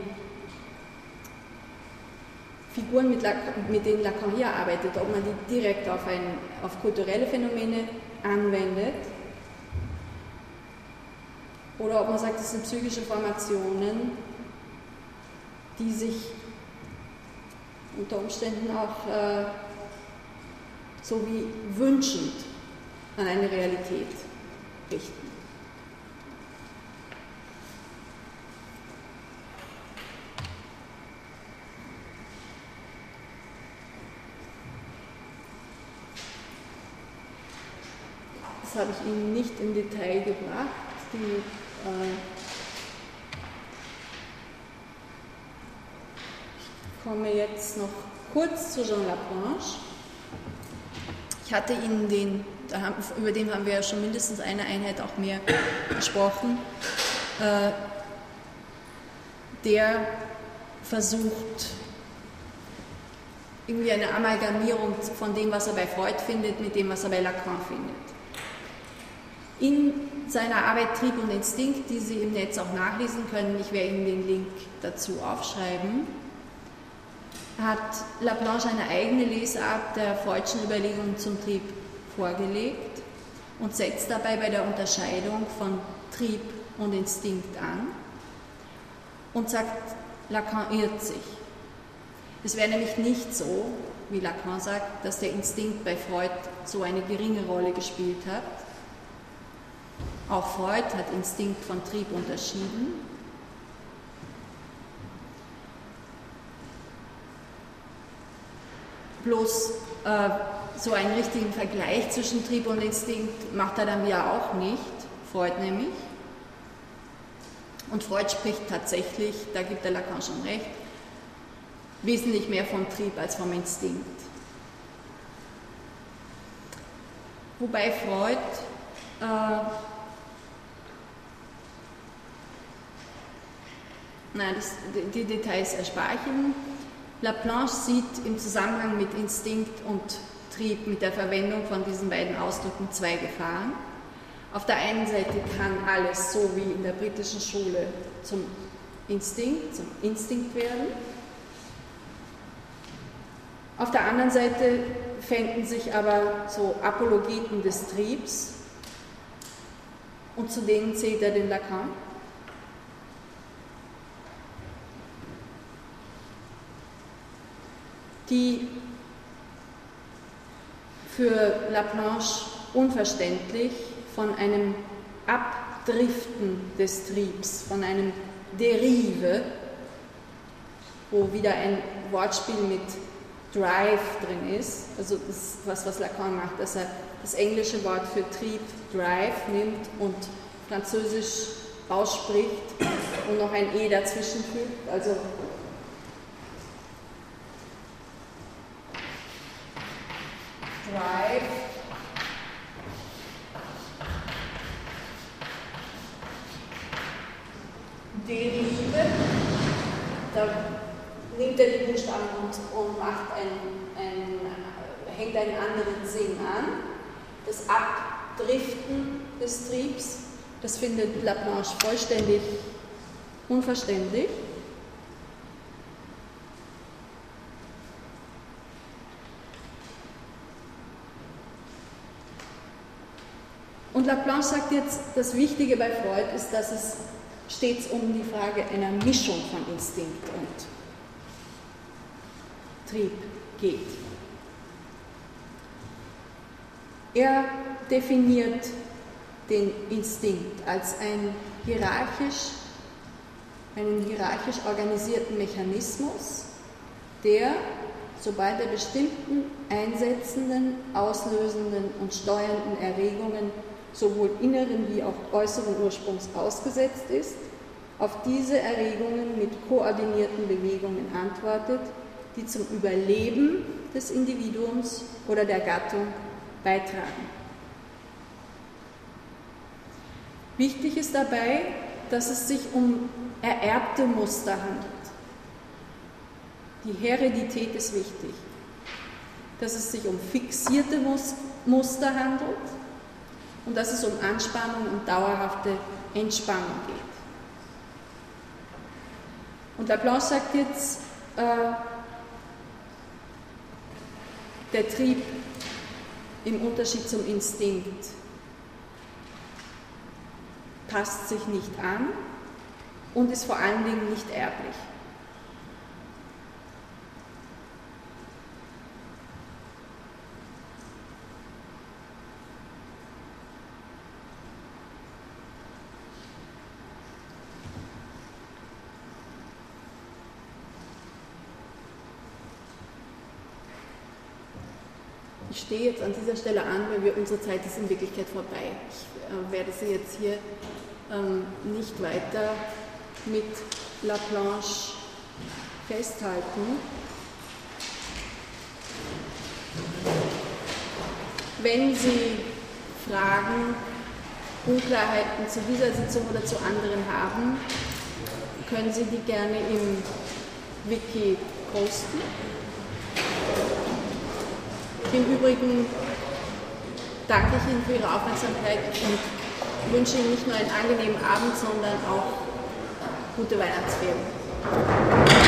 Figuren, mit, mit denen Lacan hier arbeitet, ob man die direkt auf, ein, auf kulturelle Phänomene anwendet oder ob man sagt, das sind psychische Formationen, die sich unter Umständen auch äh, sowie wünschend an eine Realität richten. Das habe ich Ihnen nicht im Detail gebracht. Die, äh, ich komme jetzt noch kurz zu Jean Laplanche. Ich hatte Ihnen den, über den haben wir ja schon mindestens eine Einheit auch mehr gesprochen, äh, der versucht, irgendwie eine Amalgamierung von dem, was er bei Freud findet, mit dem, was er bei Lacan findet. In seiner Arbeit Trieb und Instinkt, die Sie im Netz auch nachlesen können, ich werde Ihnen den Link dazu aufschreiben, hat Laplanche eine eigene Lesart der freudschen Überlegungen zum Trieb vorgelegt und setzt dabei bei der Unterscheidung von Trieb und Instinkt an und sagt, Lacan irrt sich. Es wäre nämlich nicht so, wie Lacan sagt, dass der Instinkt bei Freud so eine geringe Rolle gespielt hat. Auch Freud hat Instinkt von Trieb unterschieden Bloß äh, so einen richtigen Vergleich zwischen Trieb und Instinkt macht er dann ja auch nicht, Freud nämlich. Und Freud spricht tatsächlich, da gibt der Lacan schon recht, wesentlich mehr vom Trieb als vom Instinkt. Wobei Freud äh, nein, das, die Details erspare ich Ihnen. Laplanche sieht im Zusammenhang mit Instinkt und Trieb, mit der Verwendung von diesen beiden Ausdrücken zwei Gefahren. Auf der einen Seite kann alles, so wie in der britischen Schule, zum Instinkt, zum Instinkt werden. Auf der anderen Seite fänden sich aber so Apologeten des Triebs, und zu denen zählt er den Lacan. Die für Laplanche unverständlich von einem Abdriften des Triebs, von einem Derive, wo wieder ein Wortspiel mit Drive drin ist, also das was, was Lacan macht, dass er das englische Wort für Trieb Drive nimmt und französisch ausspricht und noch ein E dazwischen fügt, also Drive Derive, da nimmt er die Buchstaben und, und macht ein, ein, hängt einen anderen Sinn an. Das Abdriften des Triebs, das findet Laplanche vollständig unverständlich. Und Laplanche sagt jetzt, das Wichtige bei Freud ist, dass es stets um die Frage einer Mischung von Instinkt und Trieb geht. Er definiert den Instinkt als ein hierarchisch, einen hierarchisch organisierten Mechanismus, der, sobald er bestimmten einsetzenden, auslösenden und steuernden Erregungen sowohl inneren wie auch äußeren Ursprungs ausgesetzt ist, auf diese Erregungen mit koordinierten Bewegungen antwortet, die zum Überleben des Individuums oder der Gattung beitragen. Wichtig ist dabei, dass es sich um ererbte Muster handelt. Die Heredität ist wichtig. Dass es sich um fixierte Muster handelt, und dass es um Anspannung und dauerhafte Entspannung geht. Und Laplanche sagt jetzt, äh, der Trieb im Unterschied zum Instinkt passt sich nicht an und ist vor allen Dingen nicht erblich. ich stehe jetzt an dieser Stelle an, weil wir, unsere Zeit ist in Wirklichkeit vorbei. Ich äh, werde Sie jetzt hier ähm, nicht weiter mit La Planche festhalten. Wenn Sie Fragen, Unklarheiten zu dieser Sitzung oder zu anderen haben, können Sie die gerne im Wiki posten. Im Übrigen danke ich Ihnen für Ihre Aufmerksamkeit und wünsche Ihnen nicht nur einen angenehmen Abend, sondern auch gute Weihnachtsferien.